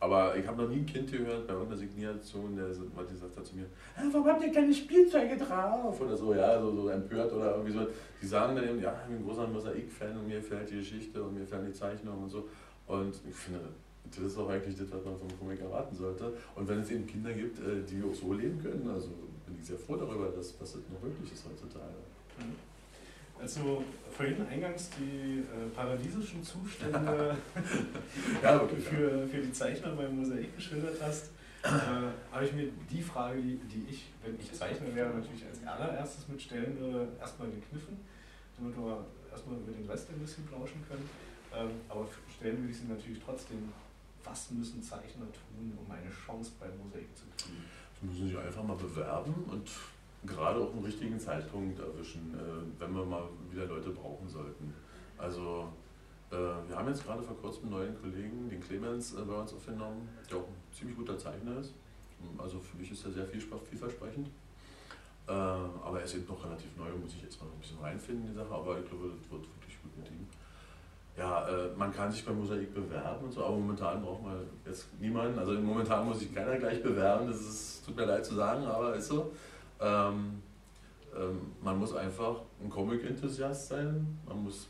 Aber ich habe noch nie ein Kind gehört bei irgendeiner Signation, der was gesagt hat zu mir, warum habt ihr keine Spielzeuge drauf? Oder so, ja, so, so empört oder irgendwie so. Die sagen dann eben, ja, ich bin ein großer Mosaik-Fan und mir gefällt die Geschichte und mir gefällt die Zeichnung und so. Und ich finde, das ist auch eigentlich das, was man vom Comic erwarten sollte. Und wenn es eben Kinder gibt, äh, die auch so leben können, also bin ich sehr froh darüber, dass was das noch möglich ist heutzutage. Mhm. Als du vorhin eingangs die äh, paradiesischen Zustände (laughs) ja, (laughs) okay, für, für die Zeichner beim Mosaik geschildert hast, äh, habe ich mir die Frage, die, die ich, wenn ich Zeichner wäre, natürlich als allererstes mitstellen würde, erstmal gekniffen, damit wir erstmal über den Rest ein bisschen plauschen können. Ähm, aber stellen würde ich sie natürlich trotzdem, was müssen Zeichner tun, um eine Chance beim Mosaik zu kriegen? Sie müssen sich einfach mal bewerben und gerade auch einen richtigen Zeitpunkt erwischen, äh, wenn wir mal wieder Leute brauchen sollten. Also äh, wir haben jetzt gerade vor kurzem einen neuen Kollegen, den Clemens, äh, bei uns aufgenommen, der auch ein ziemlich guter Zeichner ist. Also für mich ist er sehr vielversprechend. aber er ist eben noch relativ neu, muss ich jetzt mal ein bisschen reinfinden in die Sache, aber ich glaube, das wird wirklich gut mit ihm. Ja, man kann sich beim Mosaik bewerben und so, aber momentan braucht man jetzt niemanden. Also momentan muss sich keiner gleich bewerben, das ist, tut mir leid zu sagen, aber ist so. Ähm, ähm, man muss einfach ein Comic-Enthusiast sein, man muss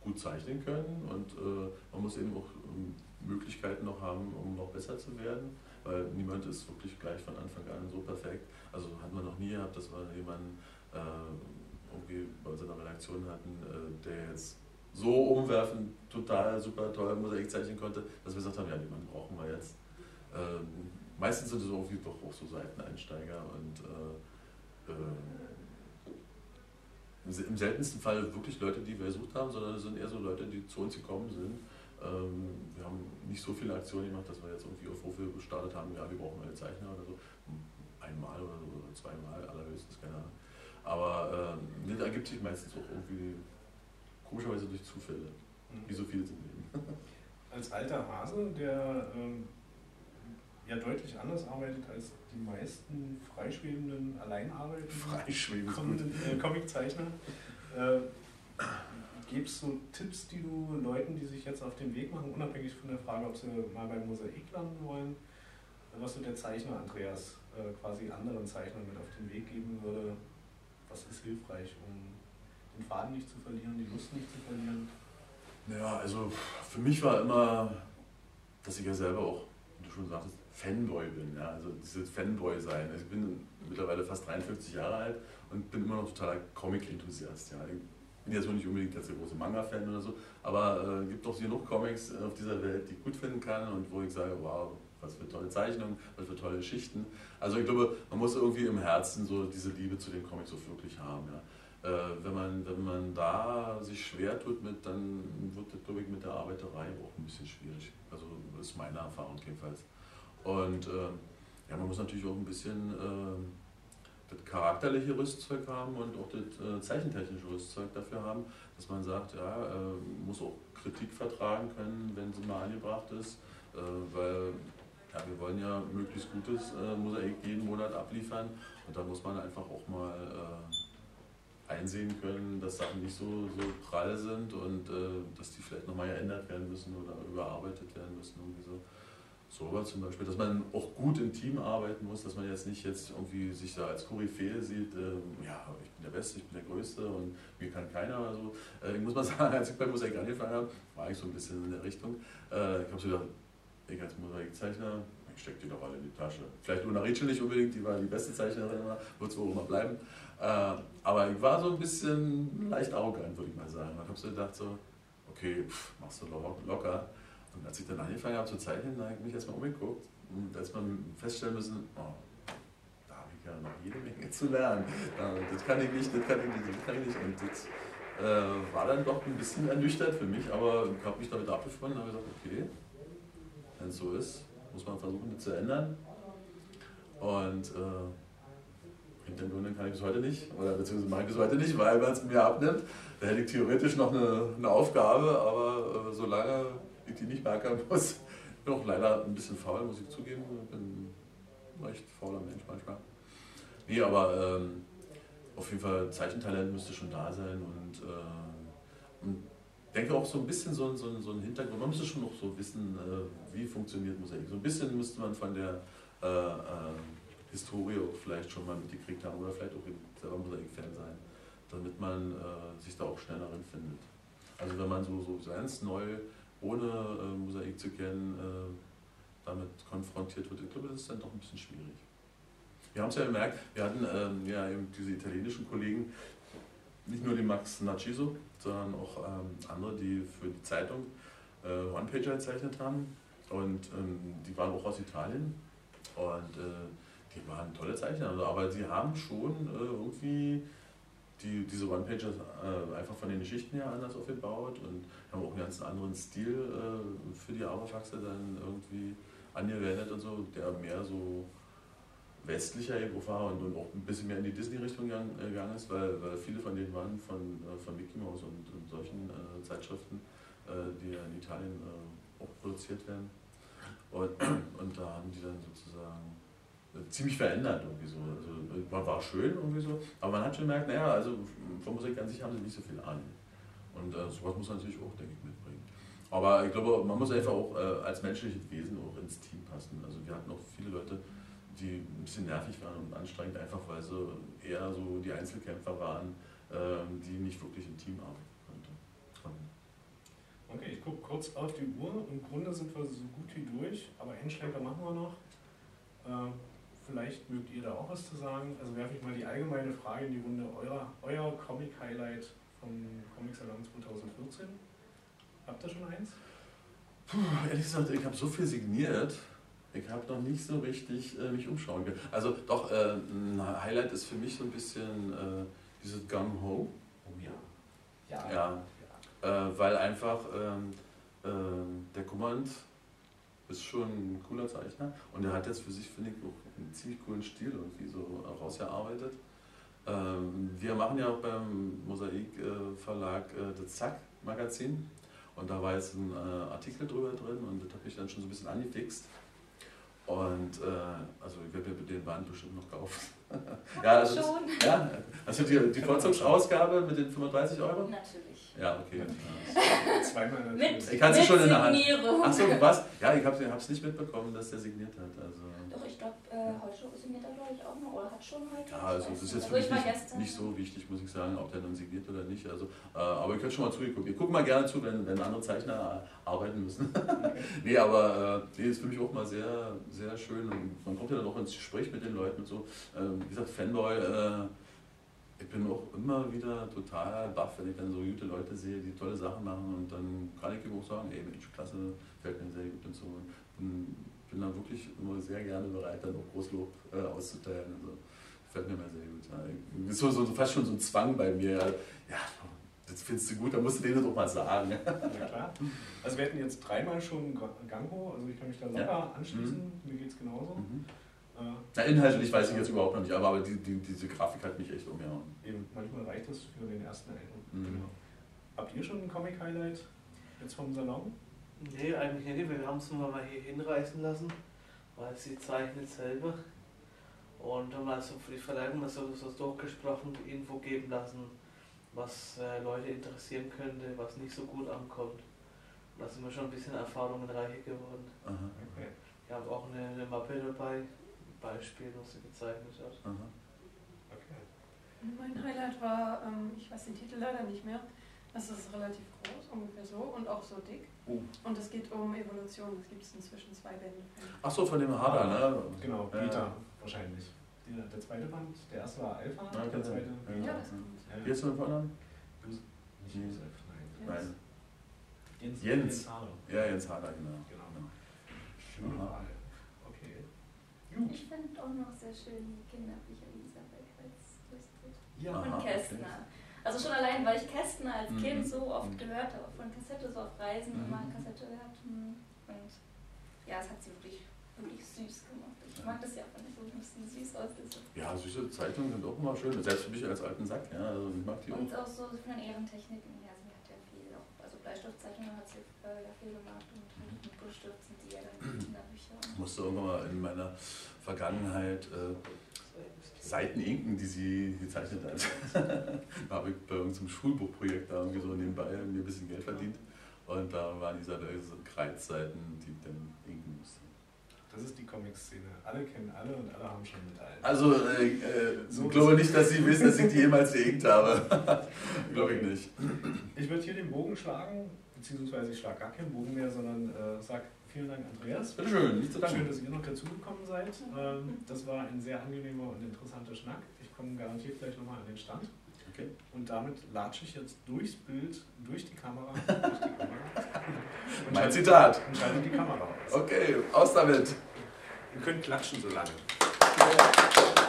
gut zeichnen können und äh, man muss eben auch ähm, Möglichkeiten noch haben, um noch besser zu werden, weil niemand ist wirklich gleich von Anfang an so perfekt. Also hat man noch nie gehabt, dass wir jemanden äh, irgendwie bei unserer Redaktion hatten, äh, der jetzt so umwerfend total super toll Mosaik zeichnen konnte, dass wir gesagt haben, ja, niemanden brauchen wir jetzt. Ähm, meistens sind es irgendwie doch auch so Seiteneinsteiger und äh, äh, im seltensten Fall wirklich Leute, die wir gesucht haben, sondern es sind eher so Leute, die zu uns gekommen sind. Ähm, wir haben nicht so viele Aktionen gemacht, dass wir jetzt irgendwie auf Wofür gestartet haben, ja, wir brauchen eine Zeichner oder so. Einmal oder, so, oder zweimal, allerhöchstens, keine Ahnung. Aber äh, das ergibt sich meistens auch irgendwie komischerweise durch Zufälle, mhm. wie so vieles im Leben. Als alter Hase, der ähm ja deutlich anders arbeitet als die meisten freischwebenden, alleinarbeitenden Freischwebenden äh, Comiczeichner. Äh, es so Tipps, die du Leuten, die sich jetzt auf den Weg machen, unabhängig von der Frage, ob sie mal beim Mosaik landen wollen, was so der Zeichner Andreas äh, quasi anderen Zeichnern mit auf den Weg geben würde? Was ist hilfreich, um den Faden nicht zu verlieren, die Lust nicht zu verlieren? Naja, also für mich war immer, dass ich ja selber auch, wie du schon sagtest, Fanboy bin. Ja? Also dieses Fanboy sein. Also ich bin mittlerweile fast 53 Jahre alt und bin immer noch totaler Comic-Enthusiast. Ja? Ich bin jetzt noch nicht unbedingt der große Manga-Fan oder so, aber es äh, gibt doch genug Comics auf dieser Welt, die ich gut finden kann und wo ich sage, wow, was für tolle Zeichnungen, was für tolle Geschichten. Also ich glaube, man muss irgendwie im Herzen so diese Liebe zu den Comics so wirklich haben. Ja? Äh, wenn, man, wenn man da sich schwer tut mit, dann wird das, glaube ich, mit der Arbeiterei auch ein bisschen schwierig. Also das ist meine Erfahrung jedenfalls. Und äh, ja, man muss natürlich auch ein bisschen äh, das charakterliche Rüstzeug haben und auch das äh, zeichentechnische Rüstzeug dafür haben, dass man sagt, ja, äh, muss auch Kritik vertragen können, wenn sie mal angebracht ist, äh, weil ja, wir wollen ja möglichst gutes äh, Mosaik jeden Monat abliefern und da muss man einfach auch mal äh, einsehen können, dass Sachen nicht so, so prall sind und dass die vielleicht nochmal geändert werden müssen oder überarbeitet werden müssen. Irgendwie so. So zum Beispiel, dass man auch gut im Team arbeiten muss, dass man jetzt nicht jetzt irgendwie sich da als Koryphäe sieht, äh, ja, ich bin der Beste, ich bin der Größte und mir kann keiner oder so. Äh, ich muss mal (laughs) sagen, als ich bei Mosaik angefangen habe, war ich so ein bisschen in der Richtung. Äh, ich habe so gedacht, ich als Mosaikzeichner, ich stecke die doch alle in die Tasche. Vielleicht Luna Ritschel nicht unbedingt, die war die beste Zeichnerin wird es wohl immer bleiben. Äh, aber ich war so ein bisschen leicht arrogant, würde ich mal sagen. Und habe so gedacht, so, okay, pff, machst du locker. Und als ich dann angefangen habe zu zeichnen, habe ich mich erstmal umgeguckt und man feststellen müssen, oh, da habe ich ja noch jede Menge zu lernen. Das kann ich nicht, das kann ich nicht, das kann ich nicht. Und das äh, war dann doch ein bisschen ernüchtert für mich, aber ich habe mich damit abgefunden und habe gesagt, okay, wenn es so ist, muss man versuchen, das zu ändern. Und äh, Hintergründe kann ich bis heute nicht, oder beziehungsweise mache ich bis heute nicht, weil man es mir abnimmt. Da hätte ich theoretisch noch eine, eine Aufgabe, aber äh, solange ich die nicht (laughs) muss, bin auch leider ein bisschen faul, muss ich zugeben. Ich bin ein recht fauler Mensch manchmal. Nee, aber ähm, auf jeden Fall Zeichentalent müsste schon da sein und, äh, und denke auch so ein bisschen so, so, so ein Hintergrund. Man müsste schon noch so wissen, äh, wie funktioniert Mosaik. So ein bisschen müsste man von der äh, äh, Historie vielleicht schon mal mitgekriegt haben oder vielleicht auch selber Mosaik-Fan sein, damit man äh, sich da auch schneller findet. Also wenn man so, so ganz neu, ohne äh, Mosaik zu kennen, äh, damit konfrontiert wird, ich glaube, das ist dann doch ein bisschen schwierig. Wir haben es ja gemerkt, wir hatten ähm, ja eben diese italienischen Kollegen, nicht nur den Max Narciso, sondern auch ähm, andere, die für die Zeitung äh, One-Pager gezeichnet haben. Und ähm, die waren auch aus Italien. Und äh, die waren tolle Zeichner. Also, aber sie haben schon äh, irgendwie die, diese One-Pager äh, einfach von den Geschichten her anders aufgebaut und haben auch einen ganz anderen Stil äh, für die Aberfaxe dann irgendwie angewendet und so, der mehr so westlicher Ebro war und, auch ein bisschen mehr in die Disney-Richtung äh, gegangen ist, weil, weil viele von denen waren von, äh, von Mickey Mouse und, und solchen äh, Zeitschriften, äh, die in Italien äh, auch produziert werden. Und, (clears throat) und da haben die dann sozusagen ziemlich verändert irgendwie so. Also, war, war schön irgendwie so, aber man hat schon gemerkt, naja, also von Musik an sich haben sie nicht so viel Ahnung. Und äh, sowas muss man natürlich auch, denke ich, mitbringen. Aber ich glaube, man muss einfach auch äh, als menschliches Wesen auch ins Team passen. Also wir hatten auch viele Leute, die ein bisschen nervig waren und anstrengend, einfach weil sie eher so die Einzelkämpfer waren, ähm, die nicht wirklich im Team arbeiten konnten. Okay, ich gucke kurz auf die Uhr. Im Grunde sind wir so gut wie durch, aber einen Schlenker machen wir noch. Äh, vielleicht mögt ihr da auch was zu sagen. Also werfe ich mal die allgemeine Frage in die Runde. Euer, euer Comic-Highlight vom Comic Salon 2014? Habt ihr schon eins? Puh, ehrlich gesagt, ich habe so viel signiert. Ich habe noch nicht so richtig äh, mich umschauen können. Also doch, äh, ein Highlight ist für mich so ein bisschen äh, dieses Gung Ho. Oh ja. Ja. ja. Äh, weil einfach ähm, ähm, der Command ist schon ein cooler Zeichner und er hat jetzt für sich, finde ich, auch einen ziemlich coolen Stil irgendwie so rausgearbeitet. Ähm, wir machen ja auch beim Mosaik äh, Verlag äh, das Zack-Magazin und da war jetzt ein Artikel drüber drin und das hat mich dann schon so ein bisschen angefixt. Und äh, also ich werde mir den Band bestimmt noch kaufen. (laughs) ja, also schon. Ist, ja, also die, die Vorzugsausgabe mit den 35 Euro? Natürlich. Ja, okay. Ja. (laughs) Zweimal mit, ich kann sie schon in der Hand. Achso, was? Ja, ich habe es nicht mitbekommen, dass der signiert hat. Also. Glaube, äh, heute signiert er, glaube ich, auch noch. Oder hat schon heute. Ja, also das ist jetzt für mich nicht, nicht, so wichtig, muss ich sagen, ob der dann signiert oder nicht. Also, äh, aber ich könnte schon mal zugeguckt. Ich gucke mal gerne zu, wenn, wenn andere Zeichner arbeiten müssen. (laughs) nee, aber äh, nee, ist für mich auch mal sehr, sehr schön. Und man kommt ja dann auch ins Gespräch mit den Leuten und so. Ähm, wie gesagt, Fanboy. Äh, ich bin auch immer wieder total baff, wenn ich dann so gute Leute sehe, die tolle Sachen machen und dann kann ich ihm auch sagen, ey Mensch, klasse, fällt mir sehr gut und so. Und bin dann wirklich immer sehr gerne bereit, dann auch Großlob äh, auszuteilen. Also, fällt mir immer sehr gut. Ja. Ist so, so, fast schon so ein Zwang bei mir. Ja, das findest du gut, dann musst du denen doch mal sagen. Ja, klar. Also wir hatten jetzt dreimal schon Gangho, also ich kann mich da locker ja. anschließen, mhm. mir geht es genauso. Mhm. Äh, Na, inhaltlich weiß ich jetzt überhaupt noch nicht, aber, aber die, die, diese Grafik hat mich echt umgehauen. eben, manchmal reicht das für den ersten Eindruck. Mhm. Genau. Habt ihr schon ein Comic-Highlight jetzt vom Salon? Nee, eigentlich nicht. Wir haben es mal hier hinreißen lassen, weil sie zeichnet selber. Und haben also für die Verleihung mal so, so durchgesprochen, Info geben lassen, was äh, Leute interessieren könnte, was nicht so gut ankommt. Und da sind wir schon ein bisschen erfahrungenreicher geworden. Aha, Okay. Wir haben auch eine, eine Mappe dabei, ein Beispiel, was sie gezeichnet hat. aha. okay. Mein Highlight war, ähm, ich weiß den Titel leider nicht mehr. Es ist relativ groß, ungefähr so und auch so dick. Oh. Und es geht um Evolution. Es gibt inzwischen zwei Bände. von. Ach so, von dem Hader, ne? Genau. Peter wahrscheinlich. Der, der zweite Band, der erste war Alpha, Ja, der genau. zweite. Ja. Ja, das kommt. Ist der Vorname? Nicht Josef, nein. Nein. Jens. Jens. Hader. Ja, Jens Hader, genau. Genau. genau. Schöne Aha. Wahl. Okay. Gut. Ich fand auch noch sehr schön die Kinderbücher Elisabeth als Illustriert. Ja. Von Aha, okay. Also schon allein, weil ich Kästner als Mhm. Kind so oft Mhm. gehört habe, von Kassette so auf Reisen Mhm. immer Kassette gehört. Und ja, es hat sie wirklich, wirklich süß gemacht. Ich Ja. mag das ja, wenn es so ein bisschen süß aussieht. Ja, süße Zeitungen sind auch immer schön. Selbst für mich als alten Sack, ja. Also ich mag die auch. Und auch so von den Ehrentechniken, ja, sie hat ja viel, auch, also Bleistiftzeichnungen hat sie äh, ja viel gemacht und Mhm. mit Buntstift sind die ja dann die Kinderbücher. Ich musste irgendwann mal in meiner Vergangenheit äh, Seiten inken, die sie gezeichnet hat. (laughs) da habe ich bei irgendeinem Schulbuchprojekt da irgendwie so nebenbei mir ein bisschen Geld verdient. Und da waren diese so Kreuzseiten, die ich dann inken musste. Das ist die Comic-Szene. Alle kennen alle und alle haben schon mit allen. Also, äh, äh, So ich glaube nicht, dass Sie wissen, dass ich die jemals geinkt habe. (laughs) glaube ich nicht. Ich würde hier den Bogen schlagen, beziehungsweise ich schlage gar keinen Bogen mehr, sondern äh, sag vielen Dank, Andreas. Bitte schön, nicht zu Schön, danken. dass ihr noch dazugekommen seid. Ähm, das war ein sehr angenehmer und interessanter Schnack. Ich komme garantiert gleich nochmal an den Stand. Okay. Und damit latsche ich jetzt durchs Bild, durch die Kamera, durch die Kamera. (laughs) Mein Zitat. Und schalte die Kamera aus. Okay, aus damit. Ihr könnt klatschen so lange. Ja.